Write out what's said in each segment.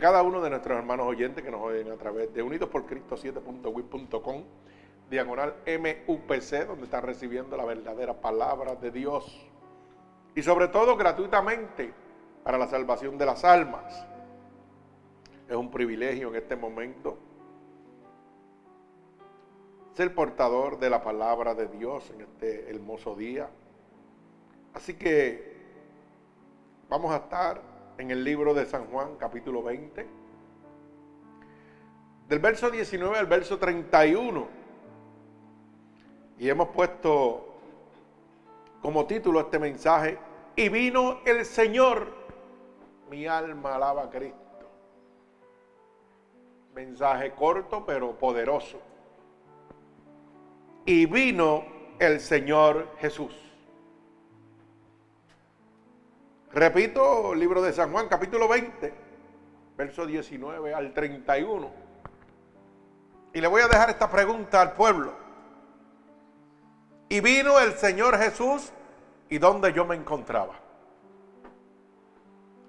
cada uno de nuestros hermanos oyentes que nos oyen a través de unidosporcristo7.wit.com, diagonal MUPC, donde están recibiendo la verdadera palabra de Dios. Y sobre todo gratuitamente para la salvación de las almas. Es un privilegio en este momento ser portador de la palabra de Dios en este hermoso día. Así que vamos a estar en el libro de San Juan, capítulo 20, del verso 19 al verso 31. Y hemos puesto como título este mensaje, y vino el Señor, mi alma alaba a Cristo. Mensaje corto pero poderoso. Y vino el Señor Jesús. Repito, libro de San Juan, capítulo 20, verso 19 al 31. Y le voy a dejar esta pregunta al pueblo. Y vino el Señor Jesús y dónde yo me encontraba.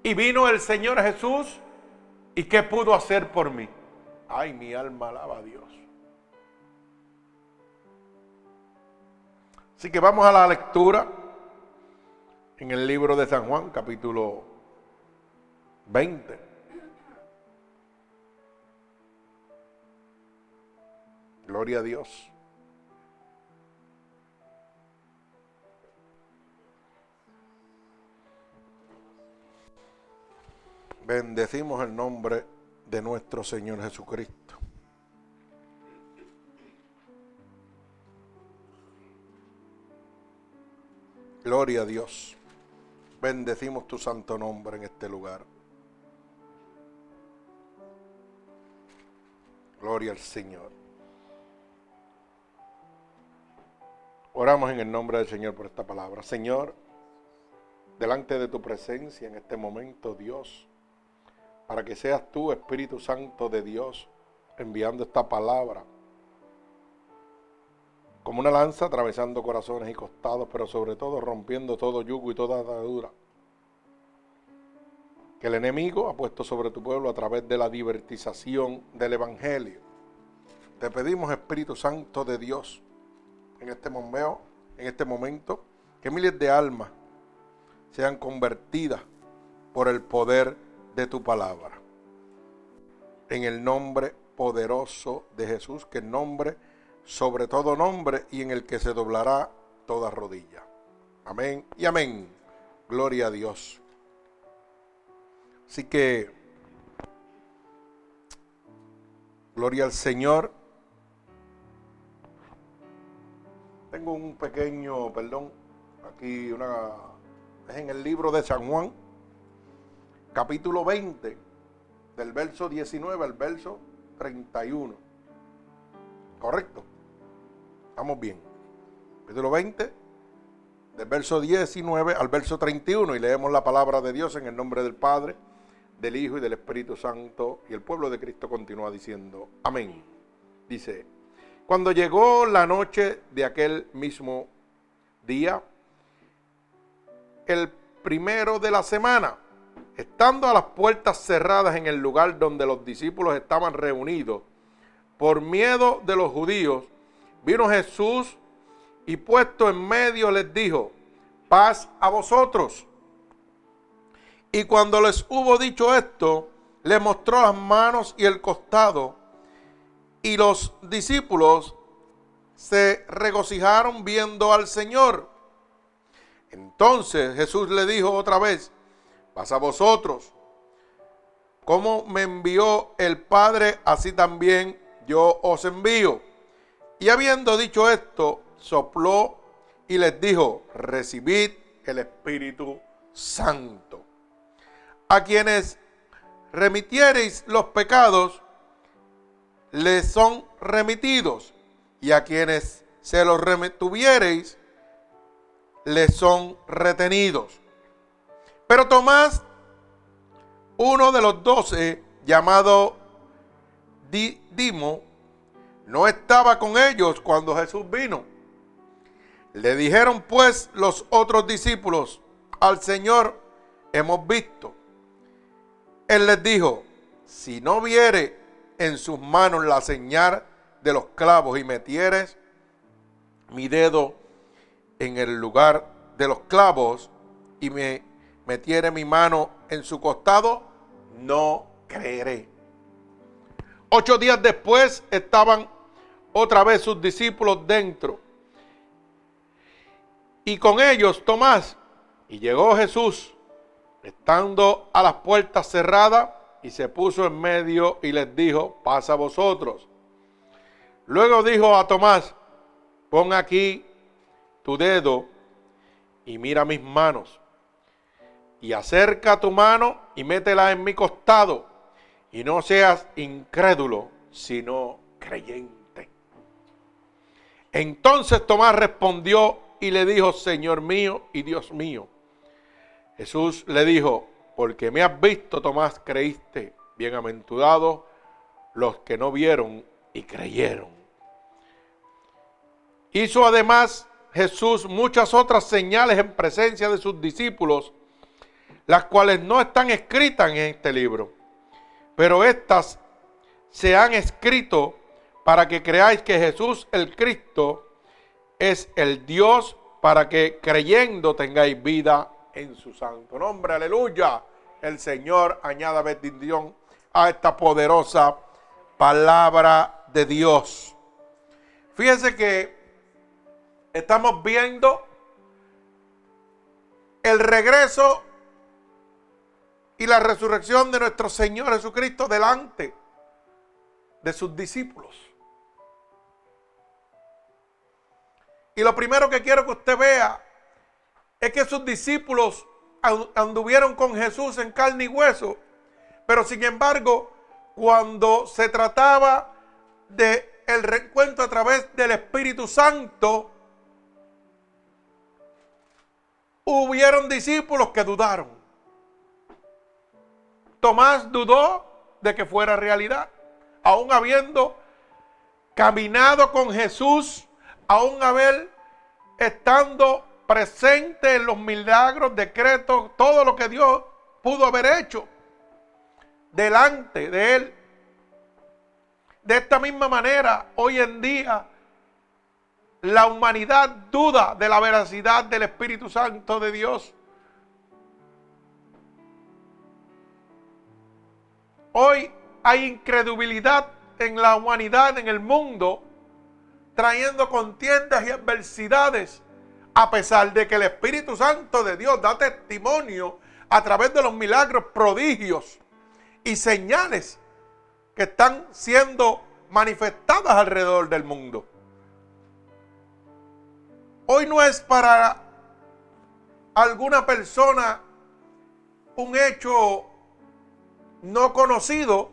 Y vino el Señor Jesús y qué pudo hacer por mí. Ay, mi alma alaba a Dios. Así que vamos a la lectura en el libro de San Juan, capítulo 20. Gloria a Dios. Bendecimos el nombre de nuestro Señor Jesucristo. Gloria a Dios. Bendecimos tu santo nombre en este lugar. Gloria al Señor. Oramos en el nombre del Señor por esta palabra. Señor, delante de tu presencia en este momento, Dios, para que seas tú, Espíritu Santo de Dios, enviando esta palabra como una lanza atravesando corazones y costados, pero sobre todo rompiendo todo yugo y toda atadura que el enemigo ha puesto sobre tu pueblo a través de la divertización del Evangelio. Te pedimos, Espíritu Santo de Dios, en este momento, en este momento, que miles de almas sean convertidas por el poder de tu palabra. En el nombre poderoso de Jesús, que el nombre sobre todo nombre y en el que se doblará toda rodilla. Amén y amén. Gloria a Dios. Así que, gloria al Señor. Tengo un pequeño, perdón, aquí una, es en el libro de San Juan, capítulo 20, del verso 19 al verso 31. ¿Correcto? Estamos bien. Capítulo 20, del verso 19 al verso 31, y leemos la palabra de Dios en el nombre del Padre, del Hijo y del Espíritu Santo. Y el pueblo de Cristo continúa diciendo, amén. Dice, cuando llegó la noche de aquel mismo día, el primero de la semana, estando a las puertas cerradas en el lugar donde los discípulos estaban reunidos, por miedo de los judíos, Vino Jesús y puesto en medio les dijo, paz a vosotros. Y cuando les hubo dicho esto, le mostró las manos y el costado. Y los discípulos se regocijaron viendo al Señor. Entonces Jesús le dijo otra vez, paz a vosotros. Como me envió el Padre, así también yo os envío. Y habiendo dicho esto, sopló y les dijo, recibid el Espíritu Santo. A quienes remitiereis los pecados, les son remitidos. Y a quienes se los retuviereis, les son retenidos. Pero Tomás, uno de los doce, llamado Dimo, no estaba con ellos cuando Jesús vino. Le dijeron pues los otros discípulos, al Señor hemos visto. Él les dijo, si no viere en sus manos la señal de los clavos y metieres mi dedo en el lugar de los clavos y me metiere mi mano en su costado, no creeré. Ocho días después estaban otra vez sus discípulos dentro. Y con ellos Tomás. Y llegó Jesús, estando a las puertas cerradas, y se puso en medio y les dijo, pasa vosotros. Luego dijo a Tomás, pon aquí tu dedo y mira mis manos. Y acerca tu mano y métela en mi costado. Y no seas incrédulo, sino creyente. Entonces Tomás respondió y le dijo, Señor mío y Dios mío. Jesús le dijo, porque me has visto, Tomás, creíste. Bienaventurados los que no vieron y creyeron. Hizo además Jesús muchas otras señales en presencia de sus discípulos, las cuales no están escritas en este libro, pero estas se han escrito para que creáis que Jesús el Cristo es el Dios para que creyendo tengáis vida en su santo nombre. Aleluya. El Señor añada bendición a esta poderosa palabra de Dios. Fíjense que estamos viendo el regreso y la resurrección de nuestro Señor Jesucristo delante de sus discípulos. Y lo primero que quiero que usted vea es que sus discípulos anduvieron con Jesús en carne y hueso, pero sin embargo, cuando se trataba de el reencuentro a través del Espíritu Santo, hubieron discípulos que dudaron. Tomás dudó de que fuera realidad, aún habiendo caminado con Jesús, aún haber estando presente en los milagros, decretos, todo lo que Dios pudo haber hecho delante de él. De esta misma manera, hoy en día, la humanidad duda de la veracidad del Espíritu Santo de Dios. Hoy hay incredulidad en la humanidad, en el mundo, trayendo contiendas y adversidades a pesar de que el Espíritu Santo de Dios da testimonio a través de los milagros, prodigios y señales que están siendo manifestadas alrededor del mundo. Hoy no es para alguna persona un hecho no conocido,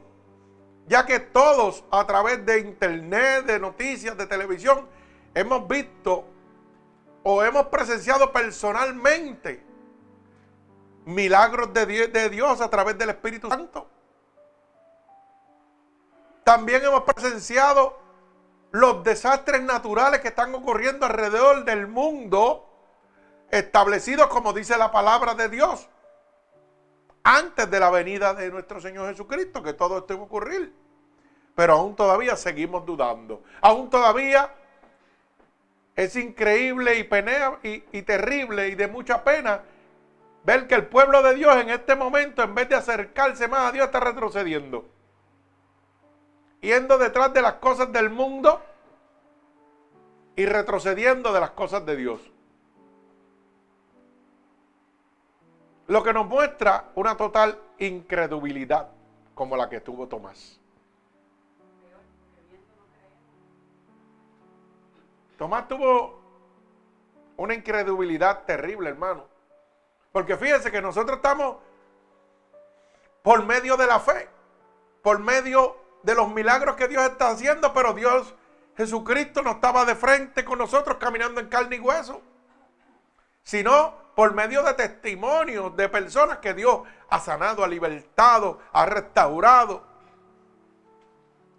ya que todos a través de internet, de noticias, de televisión, hemos visto o hemos presenciado personalmente milagros de Dios, a través del Espíritu Santo. También hemos presenciado los desastres naturales que están ocurriendo alrededor del mundo, establecidos como dice la palabra de Dios, antes de la venida de nuestro Señor Jesucristo, que todo esto va a ocurrir. Pero aún todavía seguimos dudando. Aún todavía es increíble y, penea, y, terrible y de mucha pena ver que el pueblo de Dios en este momento, en vez de acercarse más a Dios, está retrocediendo. Yendo detrás de las cosas del mundo y retrocediendo de las cosas de Dios. Lo que nos muestra una total incredulidad como la que tuvo Tomás. Tomás tuvo una incredulidad terrible, hermano. Porque fíjense que nosotros estamos por medio de la fe, por medio de los milagros que Dios está haciendo, pero Dios, Jesucristo, no estaba de frente con nosotros caminando en carne y hueso, sino por medio de testimonios de personas que Dios ha sanado, ha libertado, ha restaurado.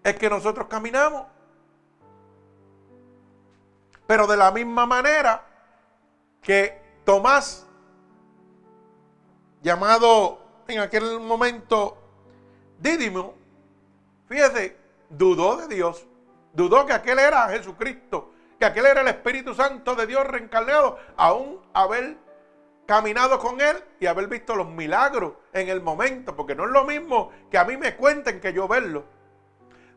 Es que nosotros caminamos. Pero de la misma manera que Tomás, llamado en aquel momento Dídimo, fíjese, dudó de Dios, dudó que aquel era Jesucristo, que aquel era el Espíritu Santo de Dios reencarnado, aún haber caminado con Él y haber visto los milagros en el momento, porque no es lo mismo que a mí me cuenten que yo verlo.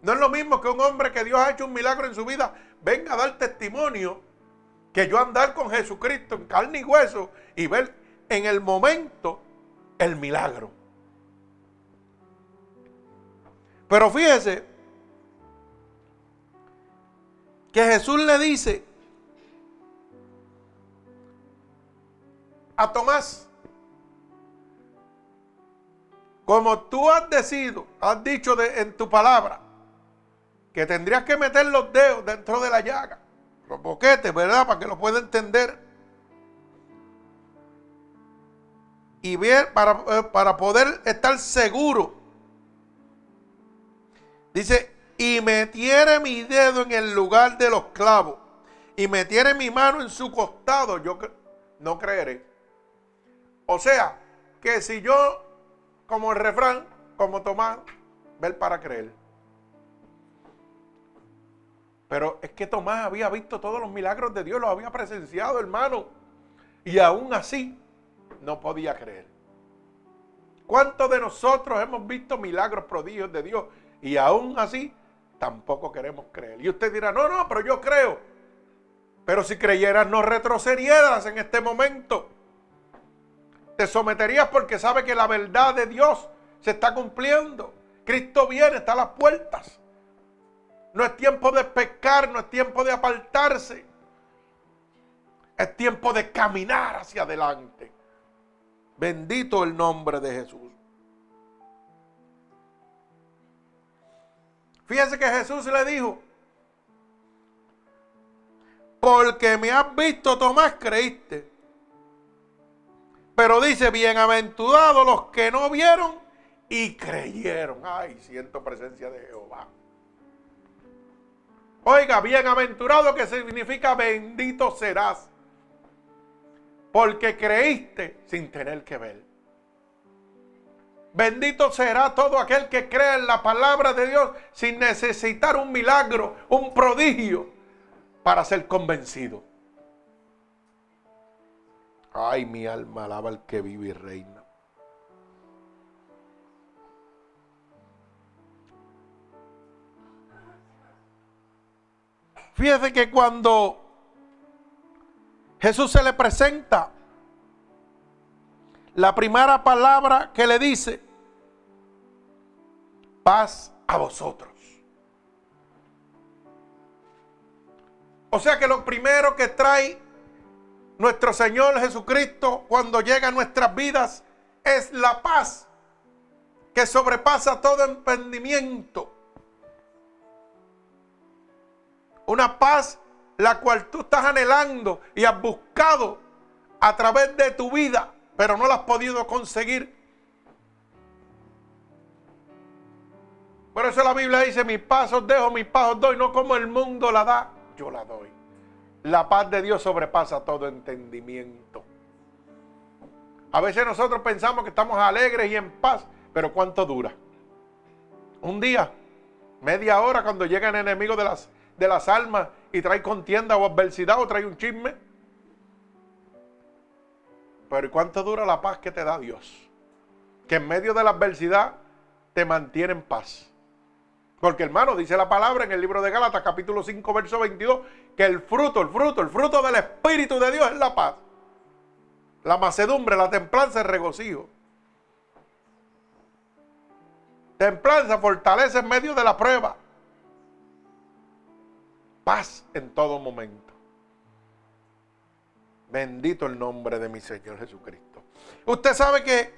No es lo mismo que un hombre que Dios ha hecho un milagro en su vida venga a dar testimonio que yo andar con Jesucristo en carne y hueso y ver en el momento el milagro. Pero fíjese que Jesús le dice a Tomás, como tú has decidido, has dicho en tu palabra, que tendrías que meter los dedos dentro de la llaga, los boquetes, ¿verdad? Para que lo pueda entender. Y ver, para, eh, para poder estar seguro. Dice, y metiere mi dedo en el lugar de los clavos, y metiere mi mano en su costado, yo no creeré. O sea, que si yo, como el refrán, como Tomás, ver para creer. Pero es que Tomás había visto todos los milagros de Dios, los había presenciado, hermano. Y aún así no podía creer. ¿Cuántos de nosotros hemos visto milagros, prodigios de Dios? Y aún así tampoco queremos creer. Y usted dirá, no, no, pero yo creo. Pero si creyeras, no retrocedieras en este momento. Te someterías porque sabe que la verdad de Dios se está cumpliendo. Cristo viene, está a las puertas. No es tiempo de pecar, no es tiempo de apartarse. Es tiempo de caminar hacia adelante. Bendito el nombre de Jesús. Fíjense que Jesús le dijo, porque me has visto, Tomás, creíste. Pero dice, bienaventurados los que no vieron y creyeron. Ay, siento presencia de Jehová. Oiga, bienaventurado que significa bendito serás. Porque creíste sin tener que ver. Bendito será todo aquel que crea en la palabra de Dios sin necesitar un milagro, un prodigio para ser convencido. Ay, mi alma alaba al que vive y reina. Fíjese que cuando Jesús se le presenta, la primera palabra que le dice, paz a vosotros. O sea que lo primero que trae nuestro Señor Jesucristo cuando llega a nuestras vidas es la paz que sobrepasa todo emprendimiento. Una paz la cual tú estás anhelando y has buscado a través de tu vida, pero no la has podido conseguir. Por eso la Biblia dice, mis pasos dejo, mis pasos doy, no como el mundo la da, yo la doy. La paz de Dios sobrepasa todo entendimiento. A veces nosotros pensamos que estamos alegres y en paz, pero ¿cuánto dura? Un día, media hora cuando llega el enemigo de las de las almas y trae contienda o adversidad o trae un chisme. Pero ¿cuánto dura la paz que te da Dios? Que en medio de la adversidad te mantiene en paz. Porque hermano, dice la palabra en el libro de Gálatas capítulo 5 verso 22, que el fruto, el fruto, el fruto del Espíritu de Dios es la paz. La macedumbre, la templanza, el regocijo. Templanza fortalece en medio de la prueba paz en todo momento. Bendito el nombre de mi Señor Jesucristo. Usted sabe que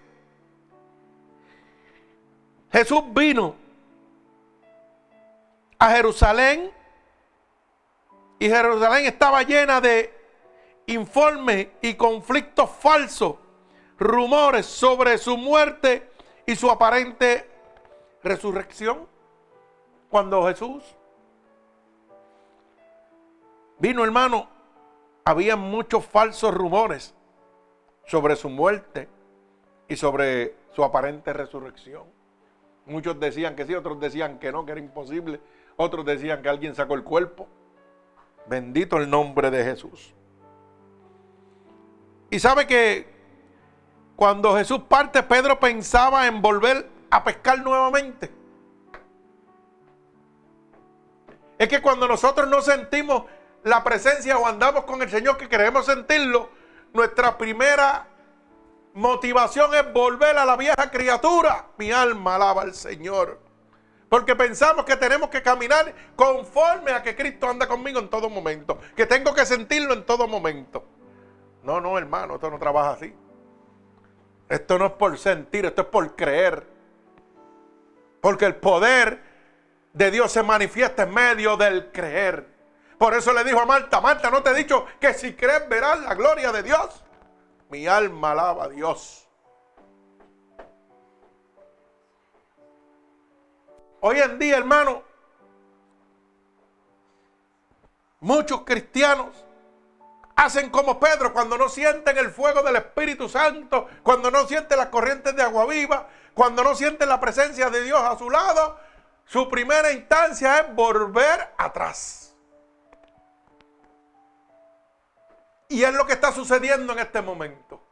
Jesús vino a Jerusalén y Jerusalén estaba llena de informes y conflictos falsos, rumores sobre su muerte y su aparente resurrección. Cuando Jesús Vino hermano, había muchos falsos rumores sobre su muerte y sobre su aparente resurrección. Muchos decían que sí, otros decían que no, que era imposible. Otros decían que alguien sacó el cuerpo. Bendito el nombre de Jesús. Y sabe que cuando Jesús parte, Pedro pensaba en volver a pescar nuevamente. Es que cuando nosotros no sentimos la presencia o andamos con el Señor que queremos sentirlo, nuestra primera motivación es volver a la vieja criatura. Mi alma alaba al Señor. Porque pensamos que tenemos que caminar conforme a que Cristo anda conmigo en todo momento. Que tengo que sentirlo en todo momento. No, no, hermano, esto no trabaja así. Esto no es por sentir, esto es por creer. Porque el poder de Dios se manifiesta en medio del creer. Por eso le dijo a Marta, Marta, ¿no te he dicho que si crees verás la gloria de Dios? Mi alma alaba a Dios. Hoy en día, hermano, muchos cristianos hacen como Pedro cuando no sienten el fuego del Espíritu Santo, cuando no sienten las corrientes de agua viva, cuando no sienten la presencia de Dios a su lado. Su primera instancia es volver atrás. Y es lo que está sucediendo en este momento.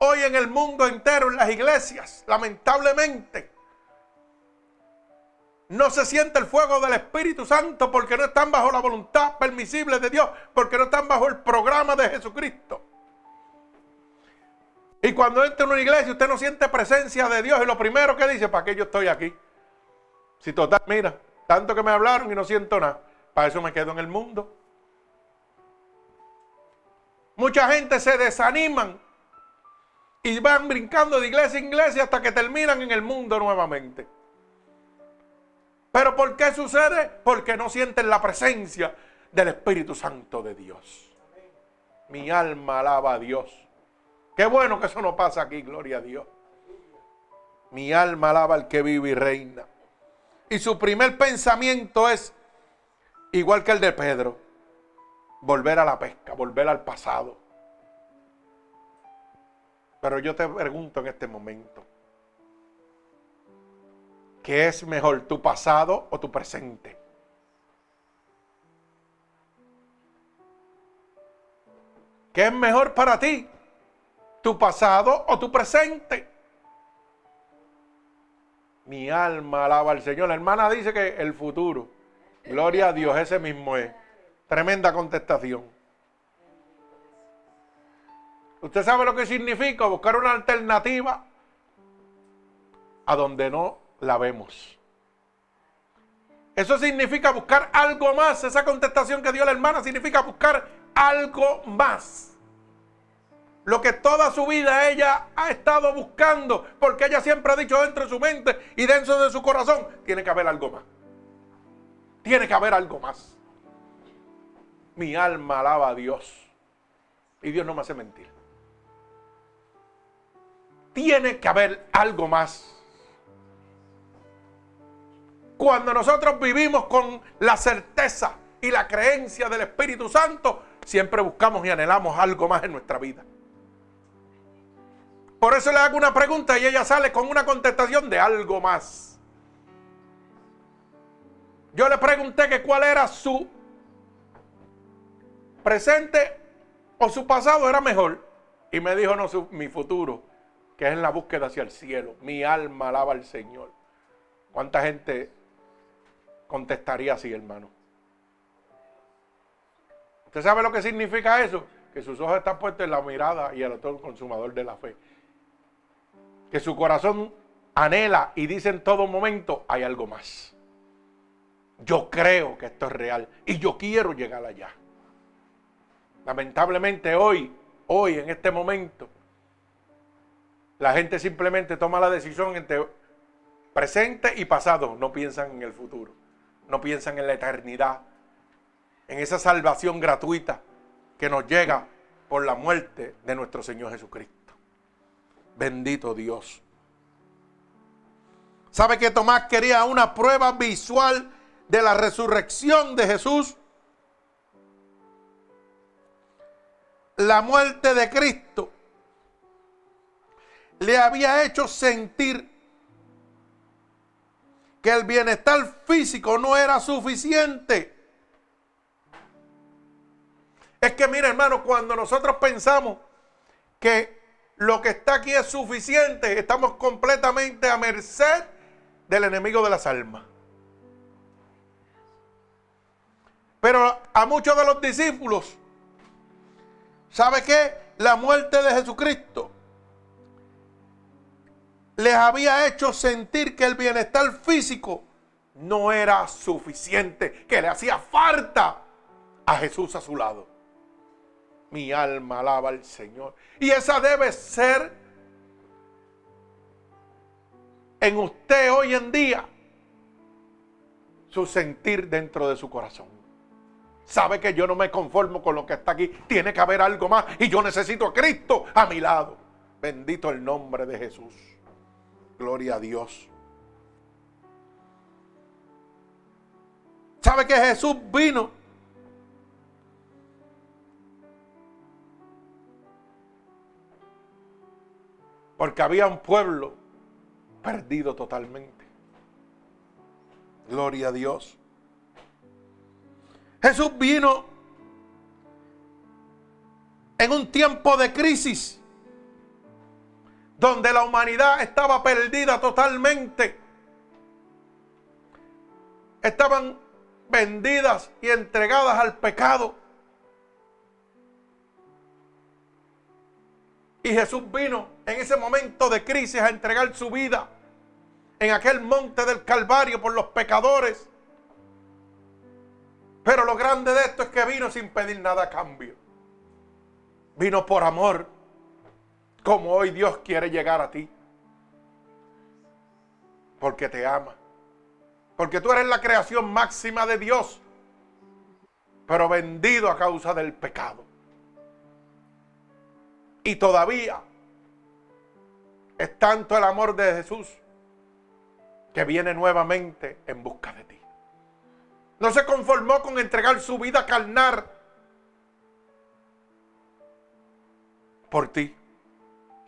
Hoy en el mundo entero, en las iglesias, lamentablemente, no se siente el fuego del Espíritu Santo porque no están bajo la voluntad permisible de Dios, porque no están bajo el programa de Jesucristo. Y cuando entra en una iglesia usted no siente presencia de Dios y lo primero que dice, ¿para qué yo estoy aquí? Si total, mira, tanto que me hablaron y no siento nada, para eso me quedo en el mundo. Mucha gente se desaniman y van brincando de iglesia en iglesia hasta que terminan en el mundo nuevamente. ¿Pero por qué sucede? Porque no sienten la presencia del Espíritu Santo de Dios. Mi alma alaba a Dios. Qué bueno que eso no pasa aquí, gloria a Dios. Mi alma alaba al que vive y reina. Y su primer pensamiento es, igual que el de Pedro, volver a la pesca, volver al pasado. Pero yo te pregunto en este momento, ¿qué es mejor, tu pasado o tu presente? ¿Qué es mejor para ti? ¿Tu pasado o tu presente? Mi alma alaba al Señor. La hermana dice que el futuro. Gloria a Dios, ese mismo es. Tremenda contestación. ¿Usted sabe lo que significa buscar una alternativa a donde no la vemos? Eso significa buscar algo más. Esa contestación que dio la hermana significa buscar algo más. Lo que toda su vida ella ha estado buscando, porque ella siempre ha dicho dentro de su mente y dentro de su corazón, tiene que haber algo más. Tiene que haber algo más. Mi alma alaba a Dios. Y Dios no me hace mentir. Tiene que haber algo más. Cuando nosotros vivimos con la certeza y la creencia del Espíritu Santo, siempre buscamos y anhelamos algo más en nuestra vida. Por eso le hago una pregunta y ella sale con una contestación de algo más. Yo le pregunté que cuál era su presente o su pasado era mejor. Y me dijo, no, mi futuro, que es en la búsqueda hacia el cielo. Mi alma alaba al Señor. ¿Cuánta gente contestaría así, hermano? ¿Usted sabe lo que significa eso? Que sus ojos están puestos en la mirada y el autor consumador de la fe. Que su corazón anhela y dice en todo momento, hay algo más. Yo creo que esto es real y yo quiero llegar allá. Lamentablemente hoy, hoy en este momento, la gente simplemente toma la decisión entre presente y pasado, no piensan en el futuro, no piensan en la eternidad, en esa salvación gratuita que nos llega por la muerte de nuestro Señor Jesucristo. Bendito Dios. ¿Sabe que Tomás quería una prueba visual de la resurrección de Jesús? la muerte de Cristo le había hecho sentir que el bienestar físico no era suficiente. Es que mira hermano, cuando nosotros pensamos que lo que está aquí es suficiente, estamos completamente a merced del enemigo de las almas. Pero a muchos de los discípulos, ¿sabe qué? La muerte de Jesucristo les había hecho sentir que el bienestar físico no era suficiente, que le hacía falta a Jesús a su lado. Mi alma alaba al Señor. Y esa debe ser en usted hoy en día su sentir dentro de su corazón. Sabe que yo no me conformo con lo que está aquí. Tiene que haber algo más. Y yo necesito a Cristo a mi lado. Bendito el nombre de Jesús. Gloria a Dios. ¿Sabe que Jesús vino? Porque había un pueblo perdido totalmente. Gloria a Dios. Jesús vino en un tiempo de crisis donde la humanidad estaba perdida totalmente. Estaban vendidas y entregadas al pecado. Y Jesús vino en ese momento de crisis a entregar su vida en aquel monte del Calvario por los pecadores. Pero lo grande de esto es que vino sin pedir nada a cambio. Vino por amor como hoy Dios quiere llegar a ti. Porque te ama. Porque tú eres la creación máxima de Dios. Pero vendido a causa del pecado. Y todavía es tanto el amor de Jesús que viene nuevamente en busca de ti. No se conformó con entregar su vida carnal por ti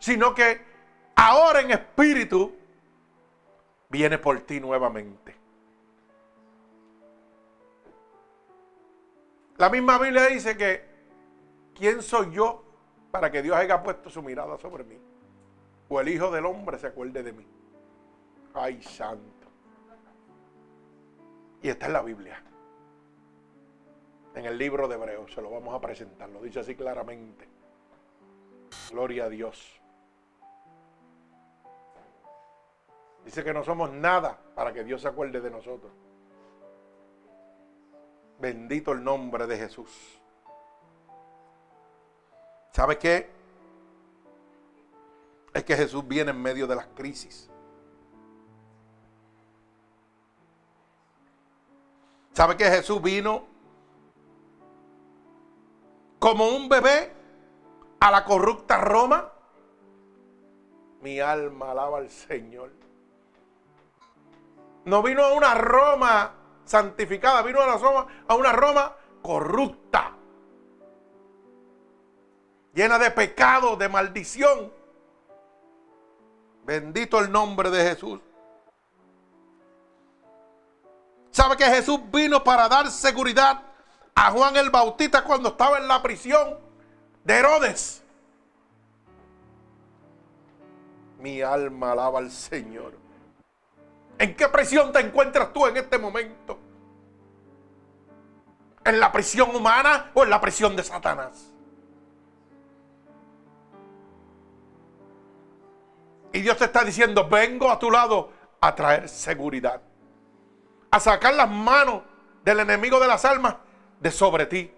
sino que ahora en espíritu viene por ti nuevamente. La misma Biblia dice que, ¿quién soy yo para que Dios haya puesto su mirada sobre mí? O el Hijo del Hombre se acuerde de mí. Ay, santo. Y está en la Biblia. En el libro de Hebreos se lo vamos a presentar. Lo dice así claramente. Gloria a Dios. Dice que no somos nada para que Dios se acuerde de nosotros. Bendito el nombre de Jesús. ¿Sabe qué? Es que Jesús viene en medio de las crisis. ¿Sabe que Jesús vino como un bebé a la corrupta Roma? Mi alma alaba al Señor. No vino a una Roma santificada, vino a, Roma, a una Roma corrupta, llena de pecado, de maldición. Bendito el nombre de Jesús. ¿Sabe que Jesús vino para dar seguridad a Juan el Bautista cuando estaba en la prisión de Herodes? Mi alma alaba al Señor. ¿En qué prisión te encuentras tú en este momento? ¿En la prisión humana o en la prisión de Satanás? Y Dios te está diciendo, vengo a tu lado a traer seguridad. A sacar las manos del enemigo de las almas de sobre ti.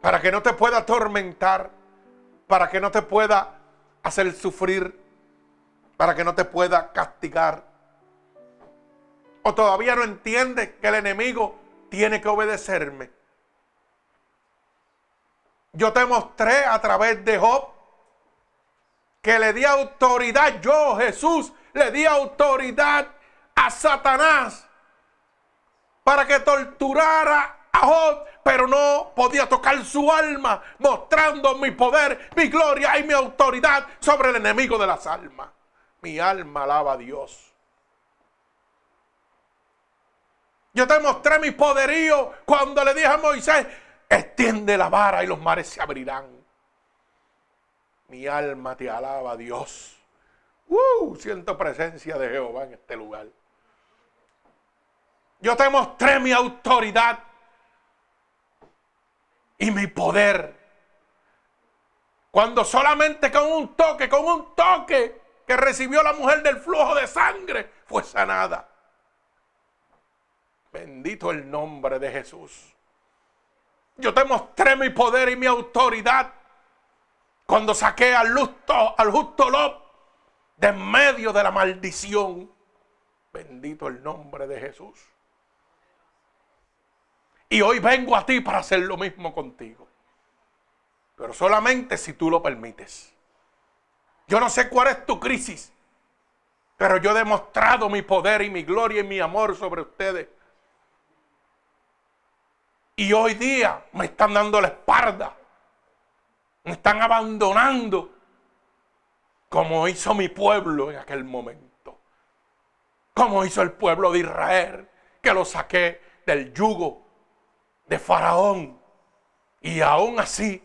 Para que no te pueda atormentar. Para que no te pueda hacer sufrir para que no te pueda castigar. O todavía no entiendes que el enemigo tiene que obedecerme. Yo te mostré a través de Job que le di autoridad, yo Jesús, le di autoridad a Satanás para que torturara a Job, pero no podía tocar su alma, mostrando mi poder, mi gloria y mi autoridad sobre el enemigo de las almas. Mi alma alaba a Dios. Yo te mostré mi poderío cuando le dije a Moisés, extiende la vara y los mares se abrirán. Mi alma te alaba, Dios. Uh, siento presencia de Jehová en este lugar. Yo te mostré mi autoridad y mi poder. Cuando solamente con un toque, con un toque que recibió la mujer del flujo de sangre, fue sanada. Bendito el nombre de Jesús. Yo te mostré mi poder y mi autoridad cuando saqué al justo, al justo Lot de en medio de la maldición. Bendito el nombre de Jesús. Y hoy vengo a ti para hacer lo mismo contigo. Pero solamente si tú lo permites. Yo no sé cuál es tu crisis, pero yo he demostrado mi poder y mi gloria y mi amor sobre ustedes. Y hoy día me están dando la espalda. Me están abandonando. Como hizo mi pueblo en aquel momento. Como hizo el pueblo de Israel. Que lo saqué del yugo de Faraón. Y aún así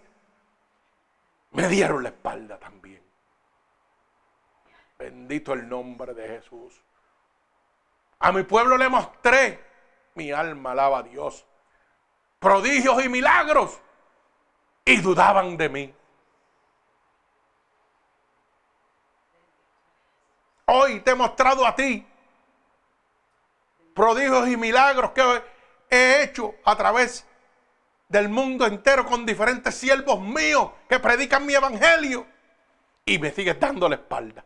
me dieron la espalda también. Bendito el nombre de Jesús. A mi pueblo le mostré. Mi alma alaba a Dios prodigios y milagros y dudaban de mí. Hoy te he mostrado a ti prodigios y milagros que he hecho a través del mundo entero con diferentes siervos míos que predican mi evangelio y me sigues dando la espalda.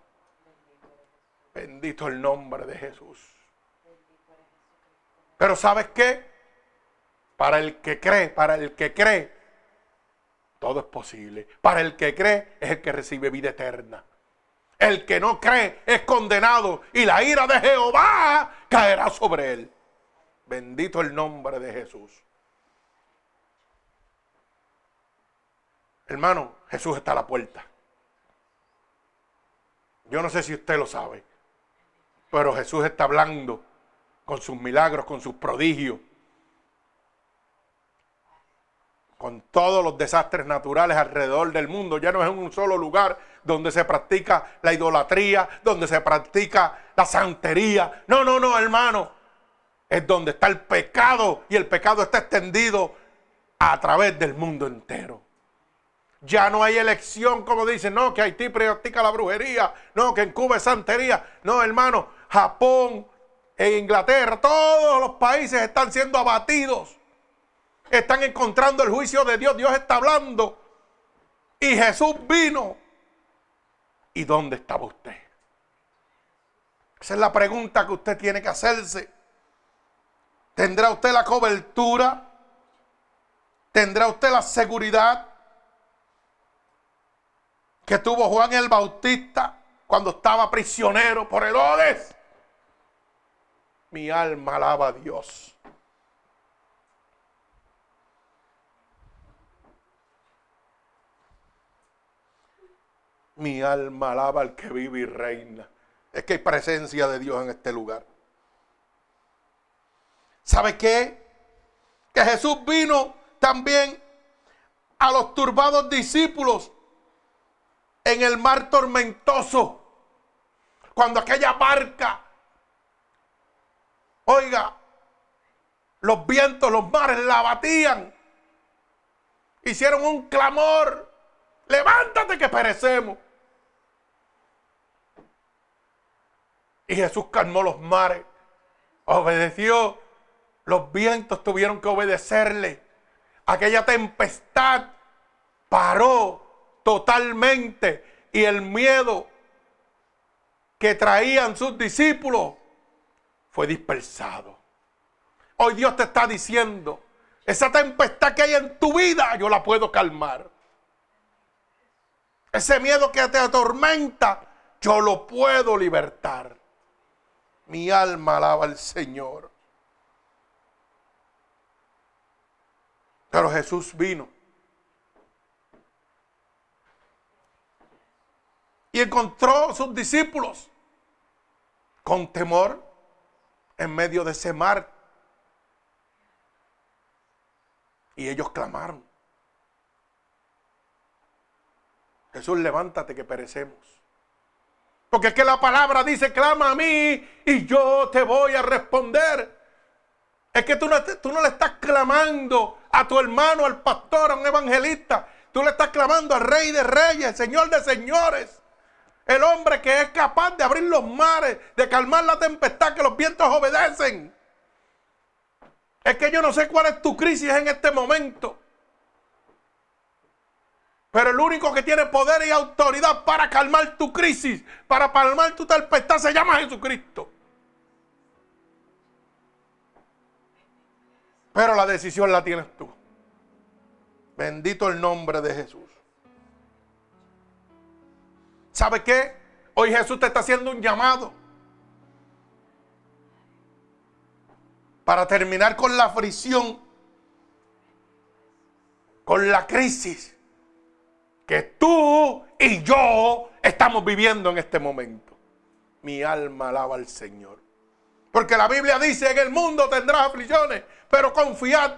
Bendito el nombre de Jesús. Pero ¿sabes qué? Para el que cree, para el que cree, todo es posible. Para el que cree es el que recibe vida eterna. El que no cree es condenado y la ira de Jehová caerá sobre él. Bendito el nombre de Jesús. Hermano, Jesús está a la puerta. Yo no sé si usted lo sabe, pero Jesús está hablando con sus milagros, con sus prodigios. con todos los desastres naturales alrededor del mundo. Ya no es un solo lugar donde se practica la idolatría, donde se practica la santería. No, no, no, hermano. Es donde está el pecado y el pecado está extendido a través del mundo entero. Ya no hay elección, como dicen, no, que Haití practica la brujería, no, que en Cuba es santería. No, hermano, Japón e Inglaterra, todos los países están siendo abatidos están encontrando el juicio de Dios. Dios está hablando. Y Jesús vino. ¿Y dónde estaba usted? Esa es la pregunta que usted tiene que hacerse. ¿Tendrá usted la cobertura? ¿Tendrá usted la seguridad que tuvo Juan el Bautista cuando estaba prisionero por Herodes? Mi alma alaba a Dios. Mi alma alaba al que vive y reina. Es que hay presencia de Dios en este lugar. ¿Sabe qué? Que Jesús vino también a los turbados discípulos en el mar tormentoso. Cuando aquella barca, oiga, los vientos, los mares la batían. Hicieron un clamor. Levántate que perecemos. Y Jesús calmó los mares, obedeció. Los vientos tuvieron que obedecerle. Aquella tempestad paró totalmente y el miedo que traían sus discípulos fue dispersado. Hoy Dios te está diciendo, esa tempestad que hay en tu vida, yo la puedo calmar. Ese miedo que te atormenta, yo lo puedo libertar. Mi alma alaba al Señor. Pero Jesús vino. Y encontró a sus discípulos con temor en medio de ese mar. Y ellos clamaron. Jesús, levántate que perecemos. Porque es que la palabra dice, clama a mí y yo te voy a responder. Es que tú no, tú no le estás clamando a tu hermano, al pastor, a un evangelista. Tú le estás clamando al rey de reyes, señor de señores. El hombre que es capaz de abrir los mares, de calmar la tempestad, que los vientos obedecen. Es que yo no sé cuál es tu crisis en este momento. Pero el único que tiene poder y autoridad para calmar tu crisis, para calmar tu tempestad, se llama Jesucristo. Pero la decisión la tienes tú. Bendito el nombre de Jesús. ¿Sabe qué? Hoy Jesús te está haciendo un llamado. Para terminar con la fricción, con la crisis que tú y yo estamos viviendo en este momento. Mi alma alaba al Señor. Porque la Biblia dice, en el mundo tendrás aflicciones, pero confiad,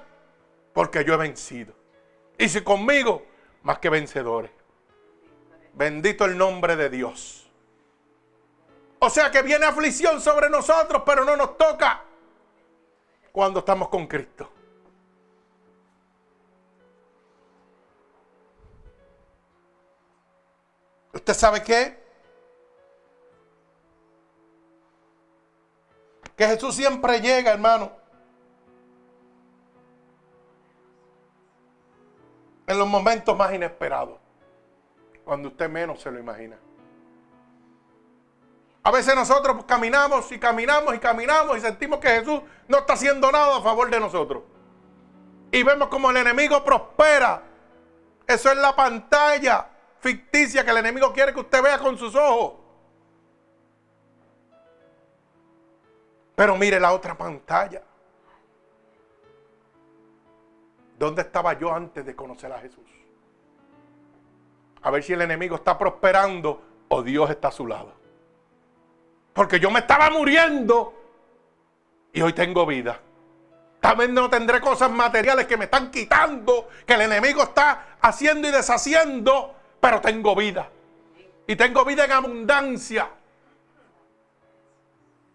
porque yo he vencido. Y si conmigo, más que vencedores. Bendito el nombre de Dios. O sea que viene aflicción sobre nosotros, pero no nos toca cuando estamos con Cristo. ¿Usted sabe qué? Que Jesús siempre llega, hermano. En los momentos más inesperados. Cuando usted menos se lo imagina. A veces nosotros caminamos y caminamos y caminamos y sentimos que Jesús no está haciendo nada a favor de nosotros. Y vemos como el enemigo prospera. Eso es la pantalla ficticia que el enemigo quiere que usted vea con sus ojos. Pero mire la otra pantalla. ¿Dónde estaba yo antes de conocer a Jesús? A ver si el enemigo está prosperando o Dios está a su lado. Porque yo me estaba muriendo y hoy tengo vida. También no tendré cosas materiales que me están quitando, que el enemigo está haciendo y deshaciendo pero tengo vida. Y tengo vida en abundancia.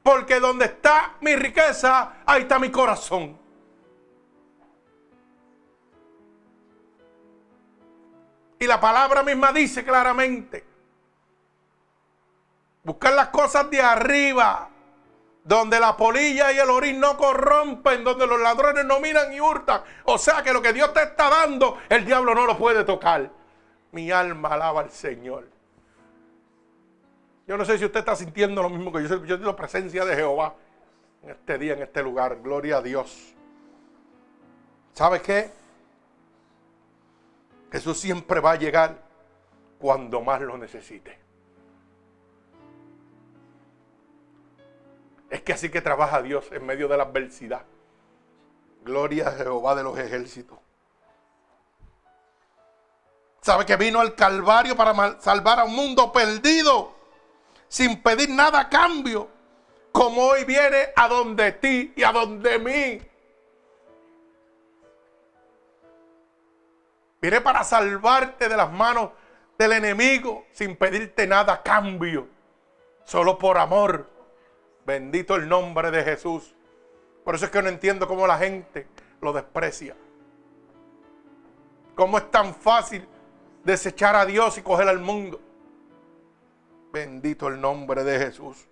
Porque donde está mi riqueza, ahí está mi corazón. Y la palabra misma dice claramente, buscar las cosas de arriba, donde la polilla y el orín no corrompen, donde los ladrones no miran y hurtan. O sea que lo que Dios te está dando, el diablo no lo puede tocar. Mi alma alaba al Señor. Yo no sé si usted está sintiendo lo mismo que yo. Yo la presencia de Jehová en este día, en este lugar. Gloria a Dios. ¿Sabe qué? Jesús siempre va a llegar cuando más lo necesite. Es que así que trabaja Dios en medio de la adversidad. Gloria a Jehová de los ejércitos. Sabe que vino al Calvario para salvar a un mundo perdido, sin pedir nada a cambio, como hoy viene a donde ti y a donde mí. Viene para salvarte de las manos del enemigo, sin pedirte nada a cambio, solo por amor. Bendito el nombre de Jesús. Por eso es que no entiendo cómo la gente lo desprecia. Cómo es tan fácil desechar a Dios y coger al mundo. Bendito el nombre de Jesús.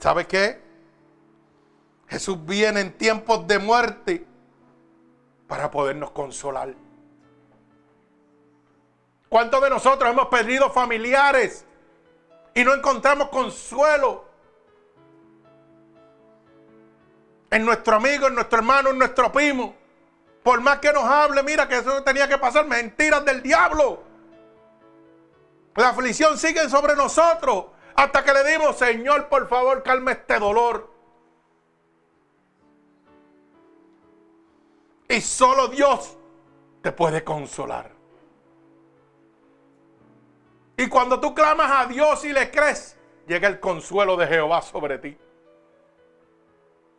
¿Sabe qué? Jesús viene en tiempos de muerte para podernos consolar. ¿Cuántos de nosotros hemos perdido familiares y no encontramos consuelo? en nuestro amigo, en nuestro hermano, en nuestro primo. Por más que nos hable, mira que eso tenía que pasar, mentiras del diablo. La aflicción sigue sobre nosotros hasta que le dimos, Señor, por favor, calma este dolor. Y solo Dios te puede consolar. Y cuando tú clamas a Dios y le crees, llega el consuelo de Jehová sobre ti.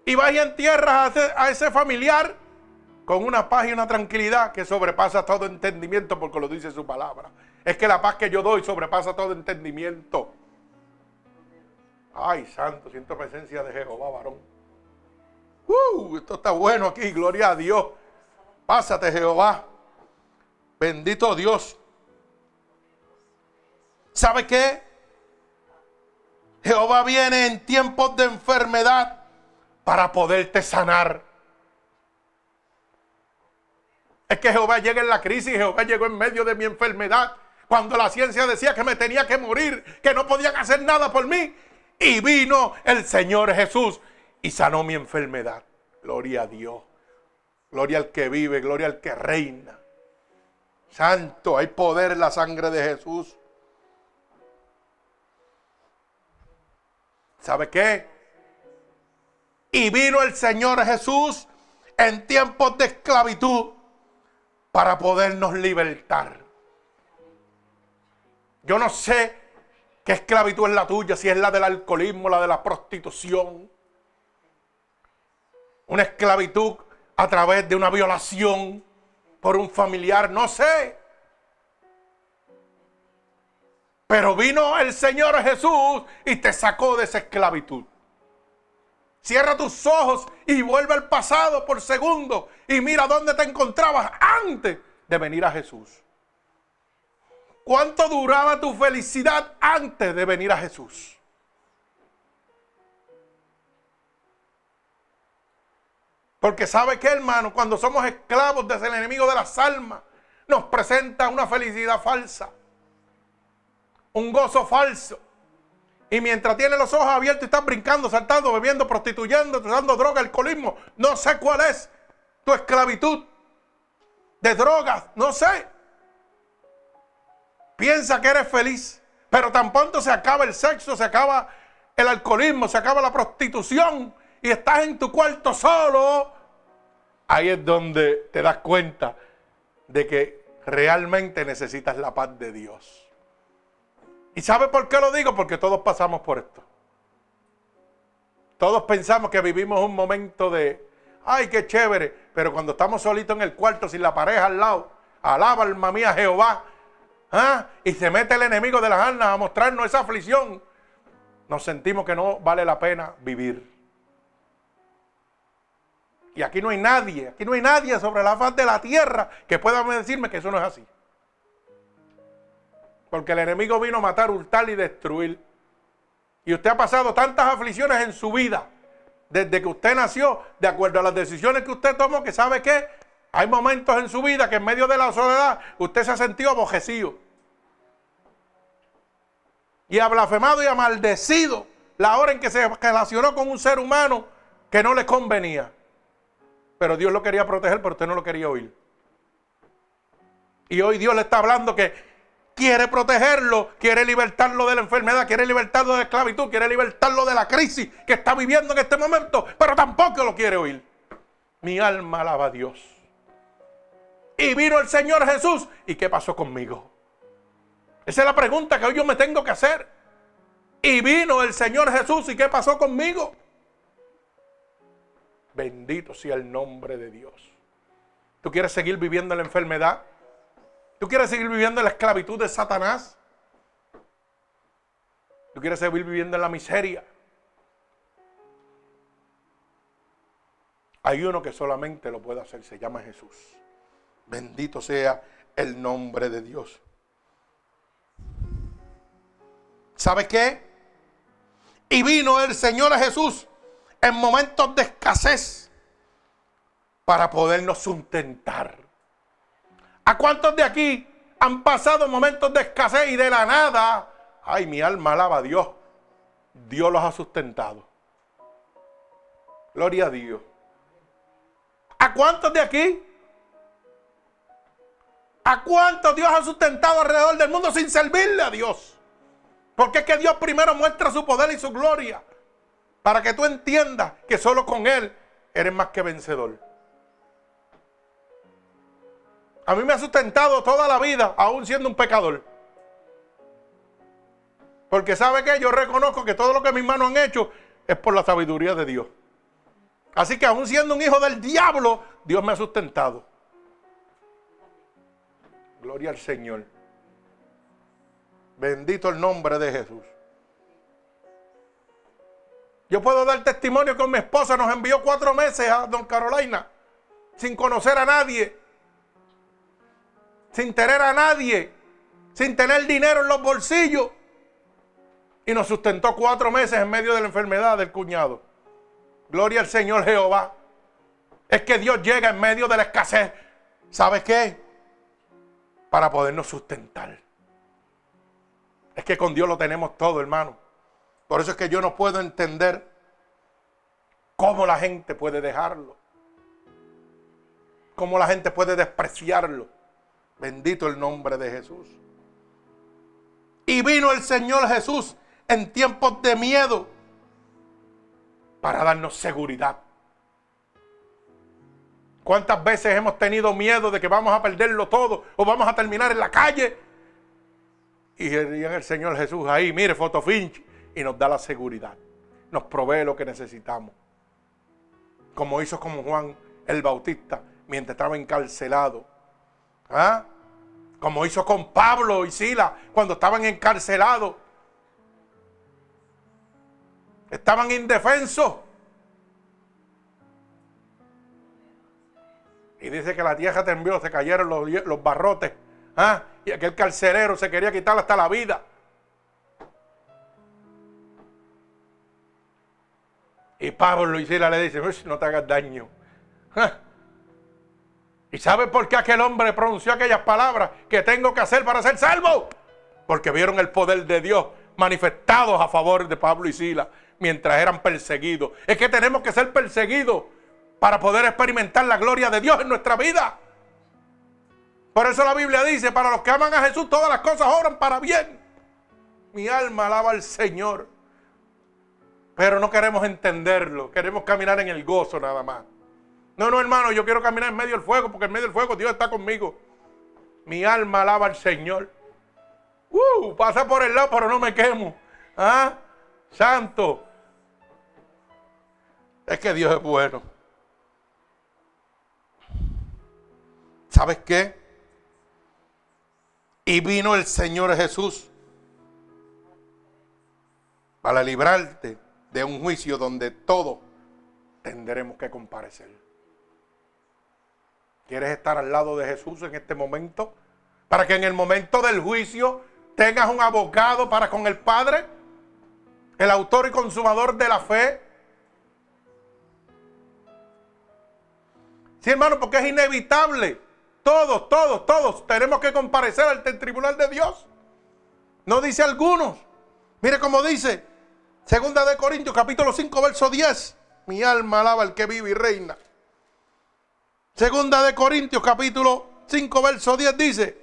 Y vas y entierras a ese, familiar con una paz y una tranquilidad que sobrepasa todo entendimiento porque lo dice su palabra. Es que la paz que yo doy sobrepasa todo entendimiento. Ay, santo, siento presencia de Jehová, varón. Uh, esto está bueno aquí, gloria a Dios. Pásate, Jehová. Bendito Dios. ¿Sabe qué? Jehová viene en tiempos de enfermedad para poderte sanar. Es que Jehová llega en la crisis, Jehová llegó en medio de mi enfermedad, cuando la ciencia decía que me tenía que morir, que no podían hacer nada por mí. Y vino el Señor Jesús y sanó mi enfermedad. Gloria a Dios. Gloria al que vive, gloria al que reina. Santo, hay poder en la sangre de Jesús. ¿Sabe qué? Y vino el Señor Jesús en tiempos de esclavitud para podernos libertar. Yo no sé ¿Qué esclavitud es la tuya? Si es la del alcoholismo, la de la prostitución. Una esclavitud a través de una violación por un familiar, no sé. Pero vino el Señor Jesús y te sacó de esa esclavitud. Cierra tus ojos y vuelve al pasado por segundo y mira dónde te encontrabas antes de venir a Jesús. ¿Cuánto duraba tu felicidad antes de venir a Jesús? Porque sabe que hermano, cuando somos esclavos del enemigo de las almas, nos presenta una felicidad falsa, un gozo falso. Y mientras tiene los ojos abiertos y estás brincando, saltando, bebiendo, prostituyendo, usando droga, alcoholismo, no sé cuál es tu esclavitud de drogas, no sé. Piensa que eres feliz, pero tan pronto se acaba el sexo, se acaba el alcoholismo, se acaba la prostitución y estás en tu cuarto solo. Ahí es donde te das cuenta de que realmente necesitas la paz de Dios. ¿Y sabe por qué lo digo? Porque todos pasamos por esto. Todos pensamos que vivimos un momento de, ay, qué chévere, pero cuando estamos solitos en el cuarto sin la pareja al lado, alaba alma mía Jehová, ¿Ah? y se mete el enemigo de las almas a mostrarnos esa aflicción, nos sentimos que no vale la pena vivir. Y aquí no hay nadie, aquí no hay nadie sobre la faz de la tierra que pueda decirme que eso no es así. Porque el enemigo vino a matar, hurtar y destruir. Y usted ha pasado tantas aflicciones en su vida, desde que usted nació, de acuerdo a las decisiones que usted tomó, que sabe que hay momentos en su vida que en medio de la soledad usted se ha sentido abojecido. Y ha blasfemado y ha maldecido la hora en que se relacionó con un ser humano que no le convenía. Pero Dios lo quería proteger, pero usted no lo quería oír. Y hoy Dios le está hablando que quiere protegerlo, quiere libertarlo de la enfermedad, quiere libertarlo de la esclavitud, quiere libertarlo de la crisis que está viviendo en este momento, pero tampoco lo quiere oír. Mi alma alaba a Dios. Y vino el Señor Jesús. ¿Y qué pasó conmigo? Esa es la pregunta que hoy yo me tengo que hacer. Y vino el Señor Jesús. ¿Y qué pasó conmigo? Bendito sea el nombre de Dios. ¿Tú quieres seguir viviendo en la enfermedad? ¿Tú quieres seguir viviendo en la esclavitud de Satanás? ¿Tú quieres seguir viviendo en la miseria? Hay uno que solamente lo puede hacer, se llama Jesús. Bendito sea el nombre de Dios. ¿Sabe qué? Y vino el Señor Jesús en momentos de escasez para podernos sustentar. ¿A cuántos de aquí han pasado momentos de escasez y de la nada? Ay, mi alma alaba a Dios. Dios los ha sustentado. Gloria a Dios. ¿A cuántos de aquí ¿A cuántos Dios ha sustentado alrededor del mundo sin servirle a Dios? Porque es que Dios primero muestra su poder y su gloria. Para que tú entiendas que solo con Él eres más que vencedor. A mí me ha sustentado toda la vida, aún siendo un pecador. Porque sabe que yo reconozco que todo lo que mis manos han hecho es por la sabiduría de Dios. Así que aún siendo un hijo del diablo, Dios me ha sustentado. Gloria al Señor. Bendito el nombre de Jesús. Yo puedo dar testimonio que mi esposa nos envió cuatro meses a Don Carolina sin conocer a nadie, sin tener a nadie, sin tener dinero en los bolsillos. Y nos sustentó cuatro meses en medio de la enfermedad del cuñado. Gloria al Señor Jehová. Es que Dios llega en medio de la escasez. ¿Sabes qué? Para podernos sustentar. Es que con Dios lo tenemos todo, hermano. Por eso es que yo no puedo entender cómo la gente puede dejarlo. Cómo la gente puede despreciarlo. Bendito el nombre de Jesús. Y vino el Señor Jesús en tiempos de miedo para darnos seguridad. ¿Cuántas veces hemos tenido miedo de que vamos a perderlo todo o vamos a terminar en la calle? Y el Señor Jesús ahí, mire, fotofinch, y nos da la seguridad. Nos provee lo que necesitamos. Como hizo con Juan el Bautista mientras estaba encarcelado. ¿Ah? Como hizo con Pablo y Sila cuando estaban encarcelados. Estaban indefensos. Y dice que la tierra tembló, se cayeron los, barrotes. ¿Ah? Y aquel carcelero se quería quitar hasta la vida. Y Pablo y Sila le dice, no te hagas daño. ¿Y sabe por qué aquel hombre pronunció aquellas palabras que tengo que hacer para ser salvo? Porque vieron el poder de Dios manifestados a favor de Pablo y Sila mientras eran perseguidos. Es que tenemos que ser perseguidos para poder experimentar la gloria de Dios en nuestra vida. Por eso la Biblia dice, para los que aman a Jesús todas las cosas obran para bien. Mi alma alaba al Señor. Pero no queremos entenderlo, queremos caminar en el gozo nada más. No, no, hermano, yo quiero caminar en medio del fuego, porque en medio del fuego Dios está conmigo. Mi alma alaba al Señor. Uh, pasa por el lado, pero no me quemo. ¿Ah? Santo. Es que Dios es bueno. ¿Sabes qué? Y vino el Señor Jesús para librarte de un juicio donde todos tendremos que comparecer. ¿Quieres estar al lado de Jesús en este momento? Para que en el momento del juicio tengas un abogado para con el Padre, el autor y consumador de la fe. Sí, hermano, porque es inevitable. Todos, todos, todos tenemos que comparecer ante el tribunal de Dios. No dice algunos. Mire cómo dice, Segunda de Corintios, capítulo 5, verso 10. Mi alma alaba al que vive y reina. Segunda de Corintios, capítulo 5, verso 10 dice,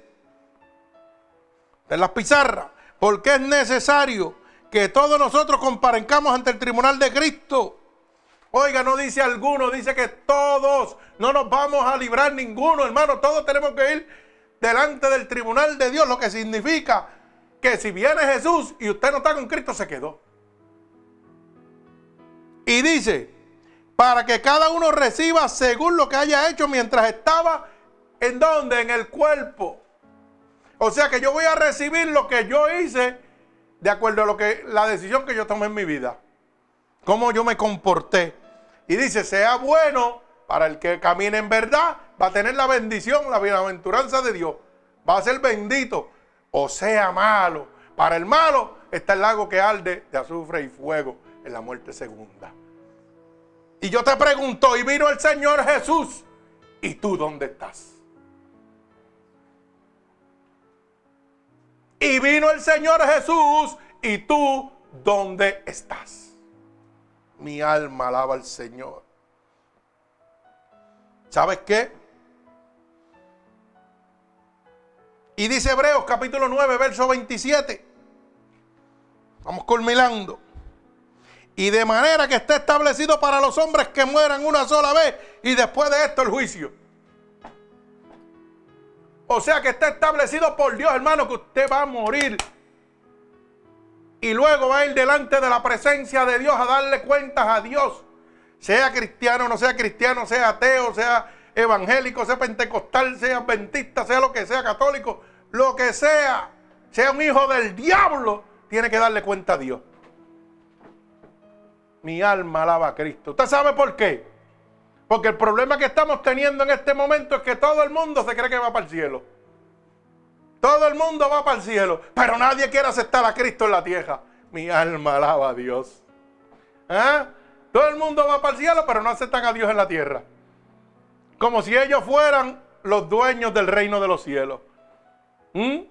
en las pizarras, porque es necesario que todos nosotros comparencamos ante el tribunal de Cristo. Oiga, no dice alguno, dice que todos no nos vamos a librar ninguno, hermano. Todos tenemos que ir delante del tribunal de Dios, lo que significa que si viene Jesús y usted no está con Cristo, se quedó. Y dice, para que cada uno reciba según lo que haya hecho mientras estaba en donde, en el cuerpo. O sea que yo voy a recibir lo que yo hice de acuerdo a lo que la decisión que yo tomé en mi vida. Cómo yo me comporté. Y dice, sea bueno para el que camine en verdad, va a tener la bendición, la bienaventuranza de Dios. Va a ser bendito. O sea malo. Para el malo está el lago que arde de azufre y fuego en la muerte segunda. Y yo te pregunto, y vino el Señor Jesús, ¿y tú dónde estás? Y vino el Señor Jesús, ¿y tú dónde estás? Mi alma alaba al Señor. ¿Sabes qué? Y dice Hebreos capítulo 9, verso 27. Vamos culminando. Y de manera que esté establecido para los hombres que mueran una sola vez y después de esto el juicio. O sea que está establecido por Dios, hermano, que usted va a morir. Y luego va a ir delante de la presencia de Dios a darle cuentas a Dios. Sea cristiano, no sea cristiano, sea ateo, sea evangélico, sea pentecostal, sea adventista, sea lo que sea, católico, lo que sea, sea un hijo del diablo, tiene que darle cuenta a Dios. Mi alma alaba a Cristo. ¿Usted sabe por qué? Porque el problema que estamos teniendo en este momento es que todo el mundo se cree que va para el cielo. Todo el mundo va para el cielo, pero nadie quiere aceptar a Cristo en la tierra. Mi alma alaba a Dios. ¿Eh? Todo el mundo va para el cielo, pero no aceptan a Dios en la tierra. Como si ellos fueran los dueños del reino de los cielos. ¿Mm?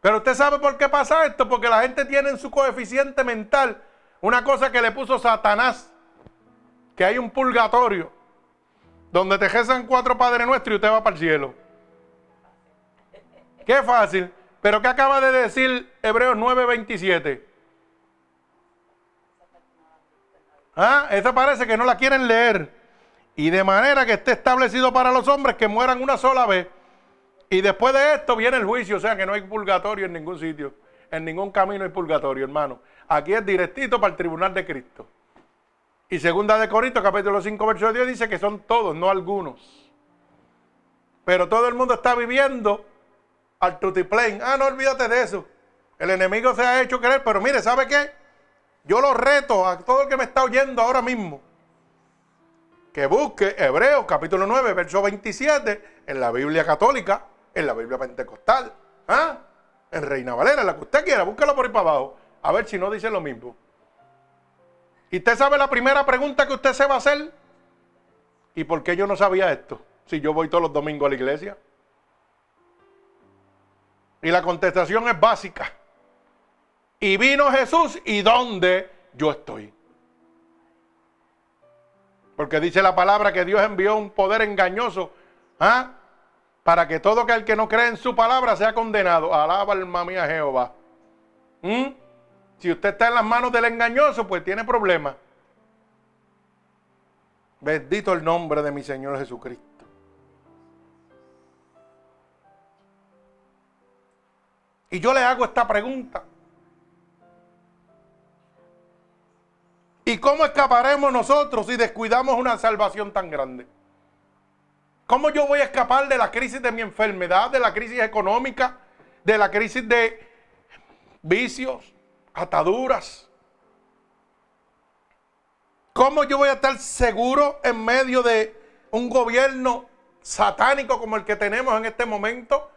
Pero usted sabe por qué pasa esto, porque la gente tiene en su coeficiente mental una cosa que le puso Satanás, que hay un purgatorio, donde te rezan cuatro Padres Nuestros y usted va para el cielo. Qué fácil. Pero ¿qué acaba de decir Hebreos 9:27? ¿Ah? Esa parece que no la quieren leer. Y de manera que esté establecido para los hombres que mueran una sola vez. Y después de esto viene el juicio. O sea que no hay purgatorio en ningún sitio. En ningún camino hay purgatorio, hermano. Aquí es directito para el tribunal de Cristo. Y segunda de Corinto, capítulo 5, verso 10, dice que son todos, no algunos. Pero todo el mundo está viviendo al tutiplén. Ah, no olvídate de eso. El enemigo se ha hecho querer, pero mire, ¿sabe qué? Yo lo reto a todo el que me está oyendo ahora mismo. Que busque Hebreos capítulo 9, verso 27 en la Biblia católica, en la Biblia pentecostal, ¿ah? en Reina Valera, en la que usted quiera, búsquelo por ahí para abajo. A ver si no dice lo mismo. ¿Y usted sabe la primera pregunta que usted se va a hacer? ¿Y por qué yo no sabía esto? Si yo voy todos los domingos a la iglesia. Y la contestación es básica. Y vino Jesús y dónde yo estoy. Porque dice la palabra que Dios envió un poder engañoso ¿ah? para que todo aquel que no cree en su palabra sea condenado. Alaba alma mía Jehová. ¿Mm? Si usted está en las manos del engañoso, pues tiene problemas. Bendito el nombre de mi Señor Jesucristo. Y yo le hago esta pregunta. ¿Y cómo escaparemos nosotros si descuidamos una salvación tan grande? ¿Cómo yo voy a escapar de la crisis de mi enfermedad, de la crisis económica, de la crisis de vicios, ataduras? ¿Cómo yo voy a estar seguro en medio de un gobierno satánico como el que tenemos en este momento?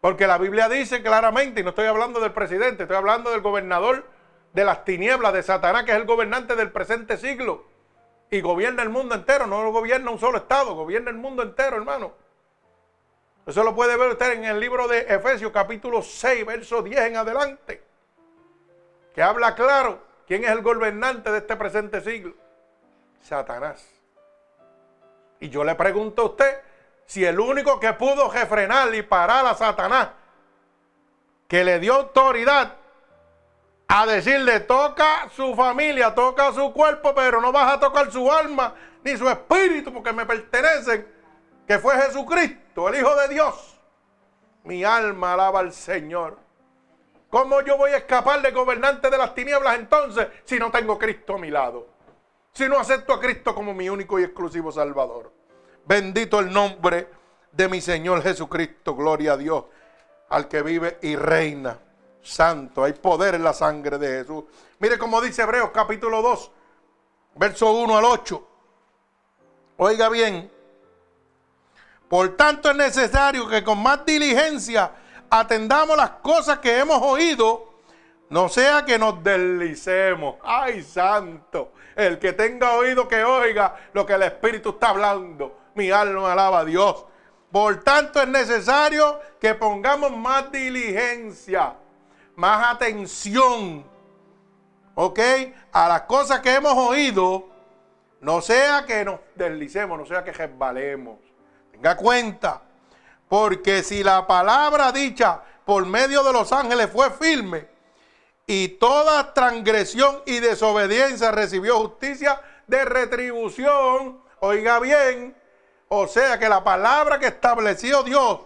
Porque la Biblia dice claramente, y no estoy hablando del presidente, estoy hablando del gobernador de las tinieblas de Satanás, que es el gobernante del presente siglo. Y gobierna el mundo entero, no gobierna un solo estado, gobierna el mundo entero, hermano. Eso lo puede ver usted en el libro de Efesios capítulo 6, verso 10 en adelante. Que habla claro quién es el gobernante de este presente siglo. Satanás. Y yo le pregunto a usted, si el único que pudo refrenar y parar a Satanás, que le dio autoridad a decirle, toca su familia, toca su cuerpo, pero no vas a tocar su alma ni su espíritu porque me pertenecen, que fue Jesucristo, el Hijo de Dios. Mi alma alaba al Señor. ¿Cómo yo voy a escapar de gobernante de las tinieblas entonces si no tengo Cristo a mi lado? Si no acepto a Cristo como mi único y exclusivo Salvador. Bendito el nombre de mi Señor Jesucristo. Gloria a Dios, al que vive y reina. Santo, hay poder en la sangre de Jesús. Mire cómo dice Hebreos capítulo 2, verso 1 al 8. Oiga bien. Por tanto es necesario que con más diligencia atendamos las cosas que hemos oído, no sea que nos deslicemos. Ay, santo. El que tenga oído que oiga lo que el Espíritu está hablando. Mi alma alaba a Dios. Por tanto, es necesario que pongamos más diligencia, más atención, ¿ok? A las cosas que hemos oído, no sea que nos deslicemos, no sea que resbalemos. Tenga cuenta, porque si la palabra dicha por medio de los ángeles fue firme, y toda transgresión y desobediencia recibió justicia de retribución, oiga bien, o sea que la palabra que estableció Dios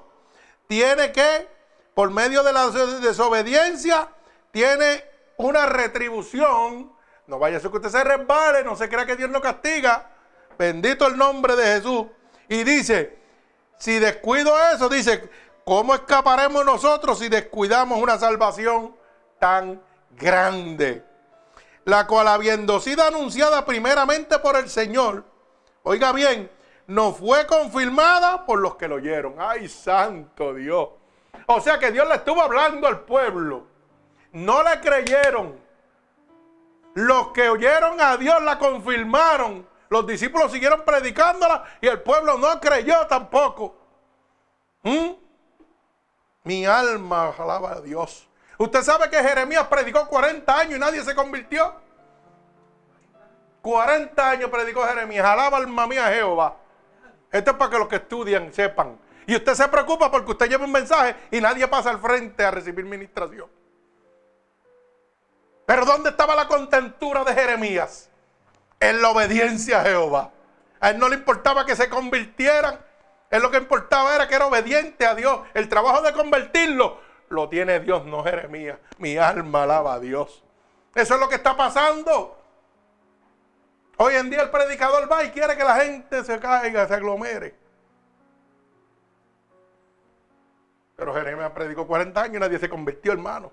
tiene que por medio de la desobediencia tiene una retribución. No vaya a ser que usted se resbale, no se crea que Dios no castiga. Bendito el nombre de Jesús. Y dice, si descuido eso, dice, ¿cómo escaparemos nosotros si descuidamos una salvación tan grande? La cual habiendo sido anunciada primeramente por el Señor, oiga bien, no fue confirmada por los que lo oyeron. ¡Ay, santo Dios! O sea que Dios le estuvo hablando al pueblo. No le creyeron. Los que oyeron a Dios la confirmaron. Los discípulos siguieron predicándola y el pueblo no creyó tampoco. ¿Mm? Mi alma alaba a Dios. Usted sabe que Jeremías predicó 40 años y nadie se convirtió. 40 años predicó Jeremías. Alaba alma mía Jehová. Esto es para que los que estudian sepan. Y usted se preocupa porque usted lleva un mensaje y nadie pasa al frente a recibir ministración. Pero ¿dónde estaba la contentura de Jeremías? En la obediencia a Jehová. A él no le importaba que se convirtieran. Él lo que importaba era que era obediente a Dios. El trabajo de convertirlo lo tiene Dios, no Jeremías. Mi alma alaba a Dios. Eso es lo que está pasando. Hoy en día el predicador va y quiere que la gente se caiga, se aglomere. Pero Jeremías predicó 40 años y nadie se convirtió, hermano.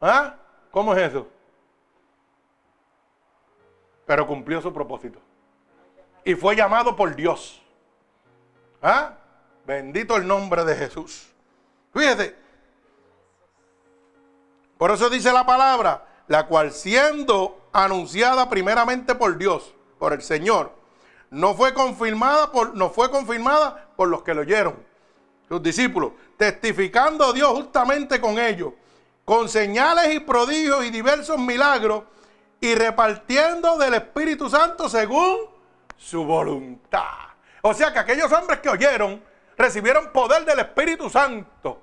¿Ah? ¿Cómo es eso? Pero cumplió su propósito. Y fue llamado por Dios. ¿Ah? Bendito el nombre de Jesús. Fíjese. Por eso dice la palabra, la cual siendo anunciada primeramente por Dios, por el Señor, no fue confirmada por, no fue confirmada por los que lo oyeron, sus discípulos, testificando Dios justamente con ellos, con señales y prodigios y diversos milagros, y repartiendo del Espíritu Santo según su voluntad. O sea que aquellos hombres que oyeron recibieron poder del Espíritu Santo.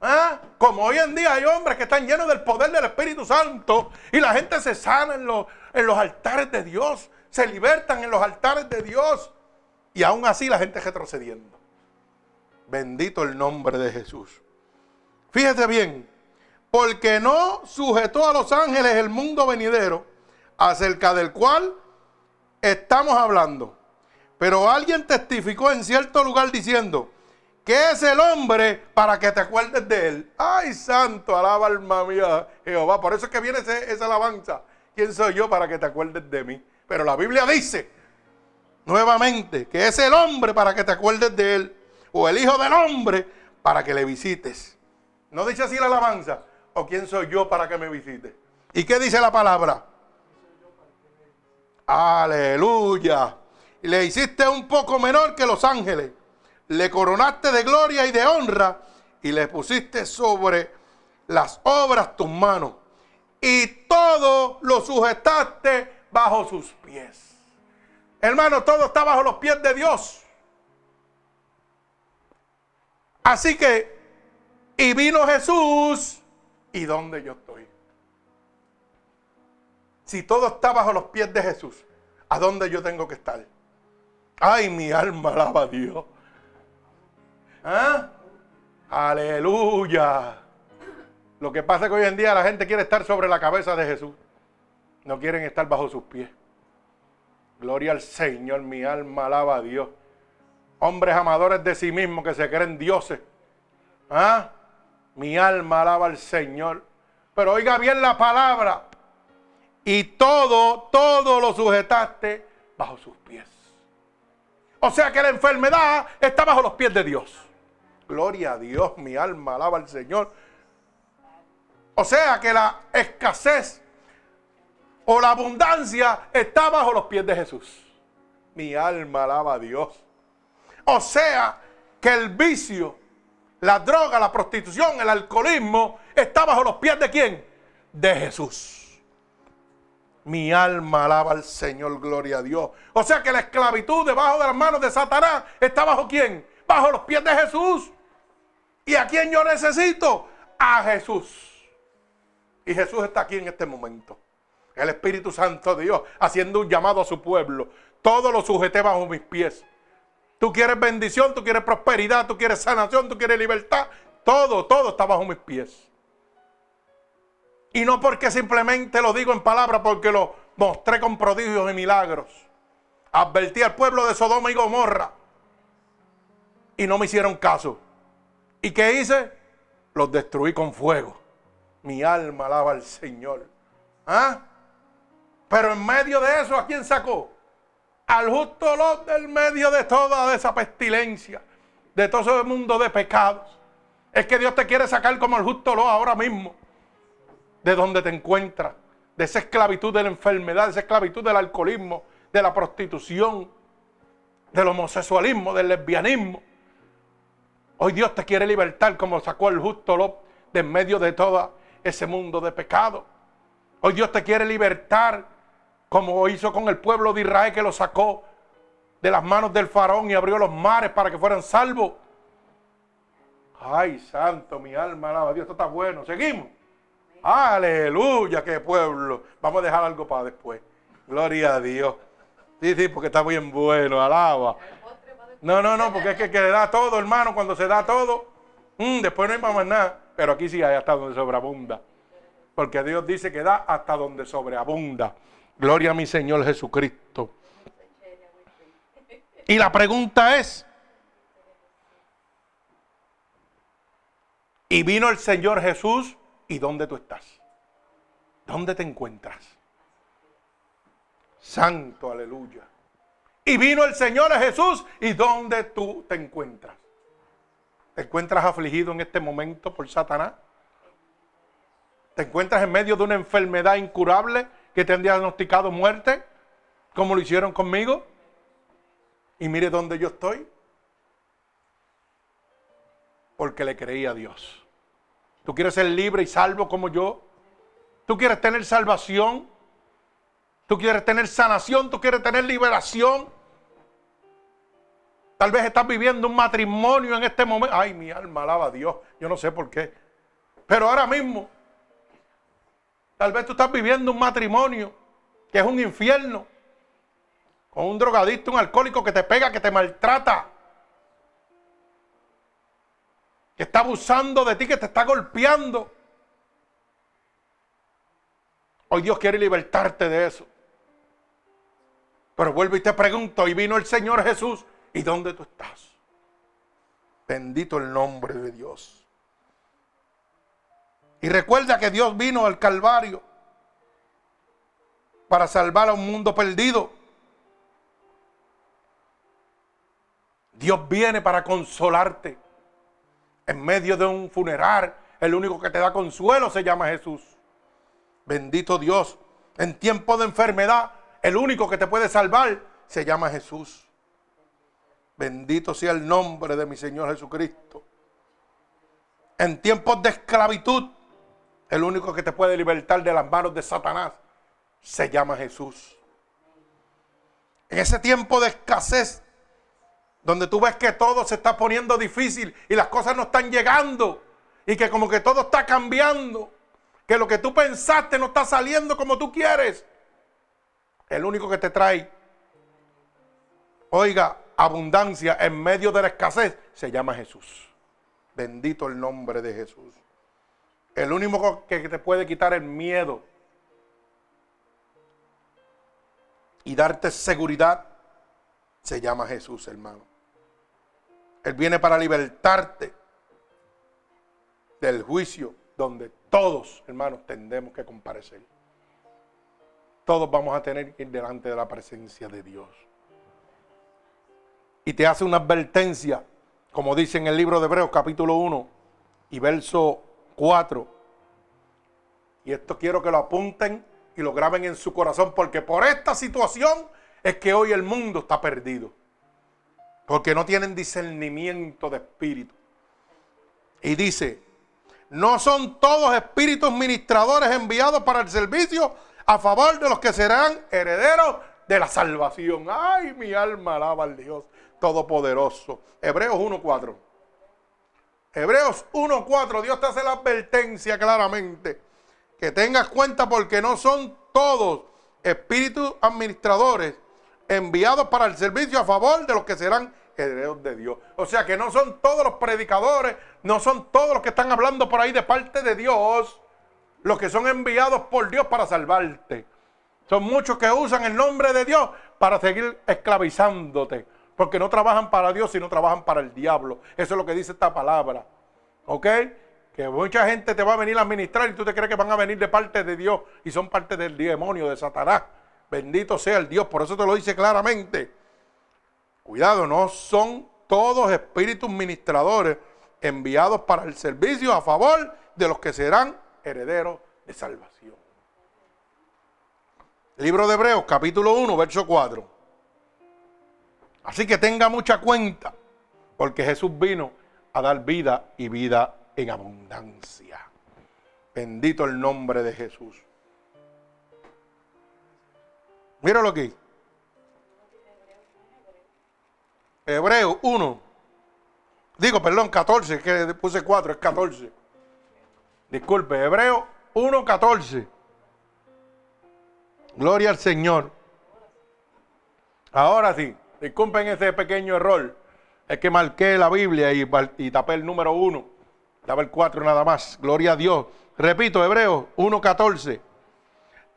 ¿Ah? Como hoy en día hay hombres que están llenos del poder del Espíritu Santo y la gente se sana en los, en los altares de Dios, se libertan en los altares de Dios y aún así la gente retrocediendo. Bendito el nombre de Jesús. Fíjese bien, porque no sujetó a los ángeles el mundo venidero acerca del cual estamos hablando. Pero alguien testificó en cierto lugar diciendo, ¿Qué es el hombre para que te acuerdes de él? Ay, santo, alaba alma mía Jehová. Por eso es que viene esa alabanza. ¿Quién soy yo para que te acuerdes de mí? Pero la Biblia dice nuevamente que es el hombre para que te acuerdes de él. O el hijo del hombre para que le visites. ¿No dice así la alabanza? ¿O quién soy yo para que me visites? ¿Y qué dice la palabra? Aleluya. Le hiciste un poco menor que los ángeles le coronaste de gloria y de honra y le pusiste sobre las obras tus manos y todo lo sujetaste bajo sus pies. Hermano, todo está bajo los pies de Dios. Así que, y vino Jesús, ¿y dónde yo estoy? Si todo está bajo los pies de Jesús, ¿a dónde yo tengo que estar? Ay, mi alma alaba a Dios. ¿Ah? Aleluya. Lo que pasa es que hoy en día la gente quiere estar sobre la cabeza de Jesús. No quieren estar bajo sus pies. Gloria al Señor, mi alma alaba a Dios. Hombres amadores de sí mismos que se creen dioses. ¿Ah? Mi alma alaba al Señor. Pero oiga bien la palabra. Y todo, todo lo sujetaste bajo sus pies. O sea que la enfermedad está bajo los pies de Dios. Gloria a Dios, mi alma alaba al Señor. O sea que la escasez o la abundancia está bajo los pies de Jesús. Mi alma alaba a Dios. O sea que el vicio, la droga, la prostitución, el alcoholismo está bajo los pies de quién? De Jesús. Mi alma alaba al Señor, gloria a Dios. O sea que la esclavitud debajo de las manos de Satanás está bajo quién? Bajo los pies de Jesús. ¿Y a quién yo necesito? A Jesús. Y Jesús está aquí en este momento. El Espíritu Santo de Dios haciendo un llamado a su pueblo. Todo lo sujeté bajo mis pies. Tú quieres bendición, tú quieres prosperidad, tú quieres sanación, tú quieres libertad. todo, todo está bajo mis pies. Y no porque simplemente lo digo en palabras, porque lo mostré con prodigios y milagros. Advertí al pueblo de Sodoma y Gomorra. Y no me hicieron caso. ¿Y qué hice? Los destruí con fuego. Mi alma alaba al Señor. ¿Ah? Pero en medio de eso, ¿a quién sacó? Al justo Lot del medio de toda esa pestilencia, de todo ese mundo de pecados. Es que Dios te quiere sacar como el justo Lot ahora mismo, de donde te encuentras, de esa esclavitud de la enfermedad, de esa esclavitud del alcoholismo, de la prostitución, del homosexualismo, del lesbianismo. Hoy Dios te quiere libertar como sacó el justo Lot de en medio de todo ese mundo de pecado. Hoy Dios te quiere libertar como hizo con el pueblo de Israel que lo sacó de las manos del faraón y abrió los mares para que fueran salvos. Ay, santo, mi alma alaba Dios, esto está bueno. Seguimos. Aleluya, qué pueblo. Vamos a dejar algo para después. Gloria a Dios. Sí, sí, porque está bien bueno, alaba. No, no, no, porque es que, que da todo, hermano, cuando se da todo, mm, después no hay más nada. Pero aquí sí hay hasta donde sobreabunda. Porque Dios dice que da hasta donde sobreabunda. Gloria a mi Señor Jesucristo. Y la pregunta es, y vino el Señor Jesús, ¿y dónde tú estás? ¿Dónde te encuentras? Santo, aleluya. Y vino el Señor Jesús, ¿y dónde tú te encuentras? ¿Te encuentras afligido en este momento por Satanás? ¿Te encuentras en medio de una enfermedad incurable que te han diagnosticado muerte, como lo hicieron conmigo? Y mire dónde yo estoy. Porque le creí a Dios. ¿Tú quieres ser libre y salvo como yo? ¿Tú quieres tener salvación? ¿Tú quieres tener sanación? ¿Tú quieres tener liberación? Tal vez estás viviendo un matrimonio en este momento. Ay, mi alma alaba a Dios. Yo no sé por qué. Pero ahora mismo, tal vez tú estás viviendo un matrimonio que es un infierno. Con un drogadicto, un alcohólico que te pega, que te maltrata. Que está abusando de ti, que te está golpeando. Hoy Dios quiere libertarte de eso. Pero vuelvo y te pregunto, y vino el Señor Jesús ¿Y dónde tú estás? Bendito el nombre de Dios. Y recuerda que Dios vino al Calvario para salvar a un mundo perdido. Dios viene para consolarte. En medio de un funeral, el único que te da consuelo se llama Jesús. Bendito Dios. En tiempo de enfermedad, el único que te puede salvar se llama Jesús. Bendito sea el nombre de mi Señor Jesucristo. En tiempos de esclavitud, el único que te puede libertar de las manos de Satanás se llama Jesús. En ese tiempo de escasez, donde tú ves que todo se está poniendo difícil y las cosas no están llegando y que como que todo está cambiando, que lo que tú pensaste no está saliendo como tú quieres, el único que te trae, oiga, abundancia en medio de la escasez se llama Jesús. Bendito el nombre de Jesús. El único que te puede quitar el miedo y darte seguridad se llama Jesús, hermano. Él viene para libertarte del juicio donde todos, hermanos, tendemos que comparecer. Todos vamos a tener que ir delante de la presencia de Dios y te hace una advertencia, como dice en el libro de Hebreos capítulo 1 y verso 4. Y esto quiero que lo apunten y lo graben en su corazón, porque por esta situación es que hoy el mundo está perdido. Porque no tienen discernimiento de espíritu. Y dice, no son todos espíritus ministradores enviados para el servicio a favor de los que serán herederos de la salvación. Ay, mi alma alaba al Dios todopoderoso. Hebreos 1.4. Hebreos 1.4, Dios te hace la advertencia claramente. Que tengas cuenta porque no son todos espíritus administradores enviados para el servicio a favor de los que serán herederos de Dios. O sea que no son todos los predicadores, no son todos los que están hablando por ahí de parte de Dios, los que son enviados por Dios para salvarte. Son muchos que usan el nombre de Dios para seguir esclavizándote. Porque no trabajan para Dios, sino trabajan para el diablo. Eso es lo que dice esta palabra. ¿Ok? Que mucha gente te va a venir a administrar y tú te crees que van a venir de parte de Dios y son parte del demonio, de Satanás. Bendito sea el Dios. Por eso te lo dice claramente. Cuidado, no son todos espíritus ministradores enviados para el servicio a favor de los que serán herederos de salvación. Libro de Hebreos, capítulo 1, verso 4. Así que tenga mucha cuenta, porque Jesús vino a dar vida y vida en abundancia. Bendito el nombre de Jesús. Míralo aquí. Hebreo 1. Digo, perdón, 14, que puse 4, es 14. Disculpe, Hebreo 1, 14. Gloria al Señor. Ahora sí, disculpen ese pequeño error. Es que marqué la Biblia y, y tapé el número 1. Daba el 4 nada más. Gloria a Dios. Repito, Hebreos 1.14.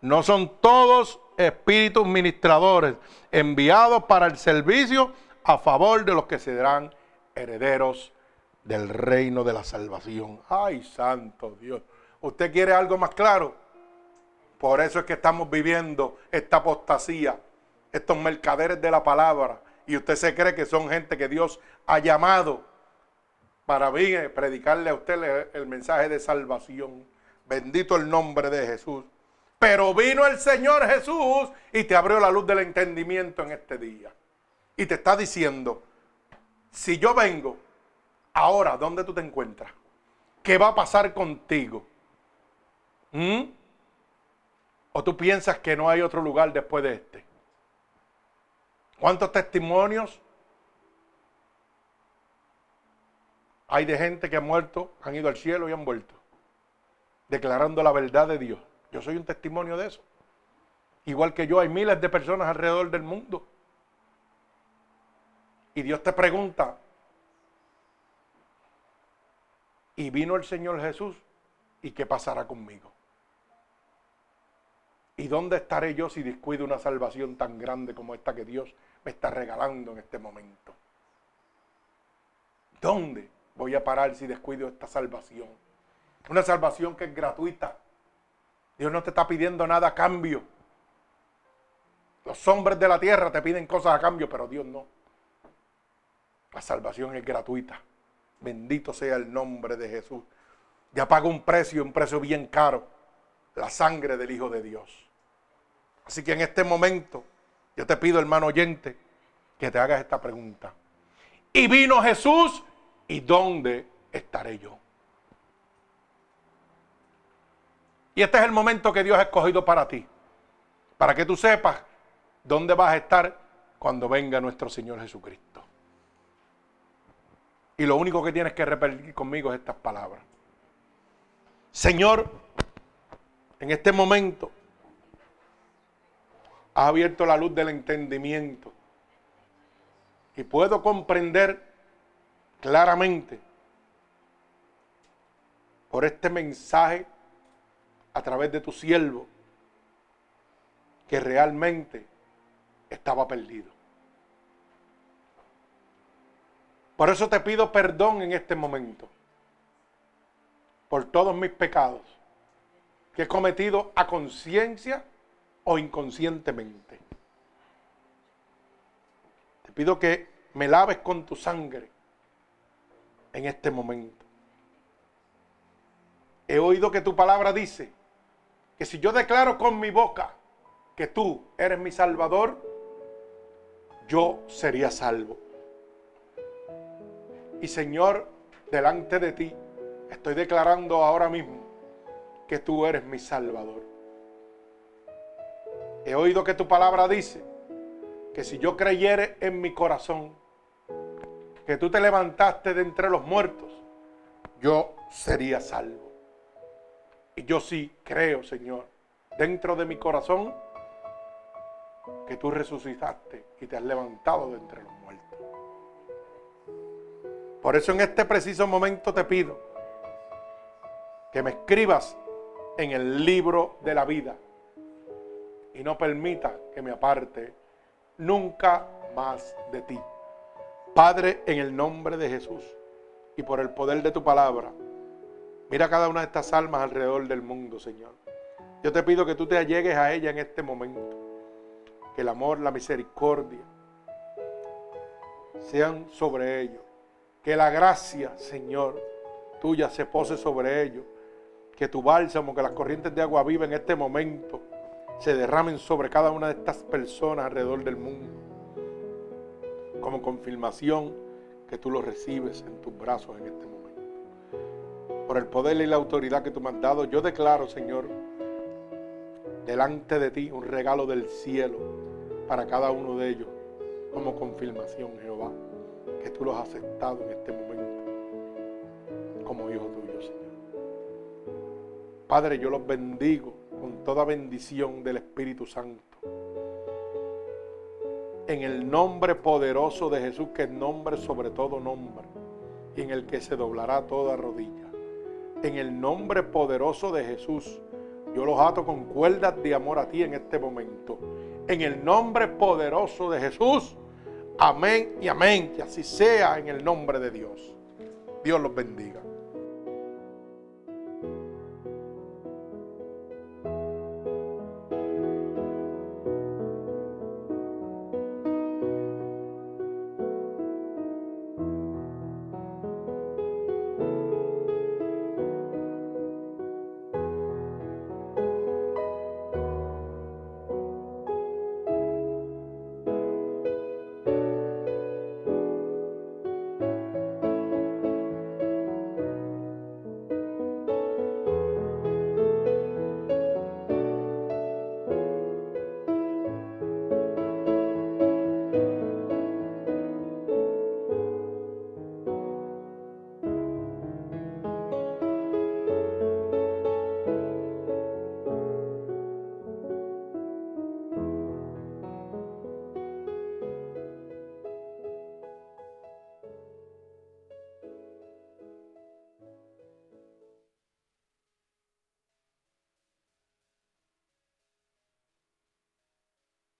No son todos espíritus ministradores enviados para el servicio a favor de los que serán herederos del reino de la salvación. Ay, santo Dios. ¿Usted quiere algo más claro? Por eso es que estamos viviendo esta apostasía, estos mercaderes de la palabra. Y usted se cree que son gente que Dios ha llamado para predicarle a usted el mensaje de salvación. Bendito el nombre de Jesús. Pero vino el Señor Jesús y te abrió la luz del entendimiento en este día. Y te está diciendo, si yo vengo, ahora, ¿dónde tú te encuentras? ¿Qué va a pasar contigo? ¿Mm? ¿O tú piensas que no hay otro lugar después de este? ¿Cuántos testimonios hay de gente que ha muerto, han ido al cielo y han vuelto? Declarando la verdad de Dios. Yo soy un testimonio de eso. Igual que yo, hay miles de personas alrededor del mundo. Y Dios te pregunta, ¿y vino el Señor Jesús? ¿Y qué pasará conmigo? ¿Y dónde estaré yo si descuido una salvación tan grande como esta que Dios me está regalando en este momento? ¿Dónde voy a parar si descuido esta salvación? Una salvación que es gratuita. Dios no te está pidiendo nada a cambio. Los hombres de la tierra te piden cosas a cambio, pero Dios no. La salvación es gratuita. Bendito sea el nombre de Jesús. Ya pago un precio, un precio bien caro. La sangre del Hijo de Dios. Así que en este momento yo te pido, hermano oyente, que te hagas esta pregunta. Y vino Jesús, ¿y dónde estaré yo? Y este es el momento que Dios ha escogido para ti, para que tú sepas dónde vas a estar cuando venga nuestro Señor Jesucristo. Y lo único que tienes que repetir conmigo es estas palabras. Señor, en este momento ha abierto la luz del entendimiento. Y puedo comprender claramente por este mensaje a través de tu siervo que realmente estaba perdido. Por eso te pido perdón en este momento por todos mis pecados que he cometido a conciencia o inconscientemente. Te pido que me laves con tu sangre en este momento. He oído que tu palabra dice que si yo declaro con mi boca que tú eres mi salvador, yo sería salvo. Y Señor, delante de ti, estoy declarando ahora mismo que tú eres mi salvador. He oído que tu palabra dice que si yo creyere en mi corazón que tú te levantaste de entre los muertos, yo sería salvo. Y yo sí creo, Señor, dentro de mi corazón, que tú resucitaste y te has levantado de entre los muertos. Por eso en este preciso momento te pido que me escribas en el libro de la vida y no permita que me aparte nunca más de ti. Padre, en el nombre de Jesús y por el poder de tu palabra, mira cada una de estas almas alrededor del mundo, Señor. Yo te pido que tú te allegues a ella en este momento. Que el amor, la misericordia sean sobre ellos. Que la gracia, Señor, tuya se pose sobre ellos. Que tu bálsamo, que las corrientes de agua viva en este momento se derramen sobre cada una de estas personas alrededor del mundo. Como confirmación que tú lo recibes en tus brazos en este momento. Por el poder y la autoridad que tú me has dado, yo declaro, Señor, delante de ti un regalo del cielo para cada uno de ellos como confirmación, Jehová, que tú los has aceptado en este momento como hijo tuyo, Señor. Padre, yo los bendigo con toda bendición del Espíritu Santo. En el nombre poderoso de Jesús, que es nombre sobre todo nombre, y en el que se doblará toda rodilla. En el nombre poderoso de Jesús, yo los ato con cuerdas de amor a ti en este momento. En el nombre poderoso de Jesús. Amén y amén. Que así sea en el nombre de Dios. Dios los bendiga.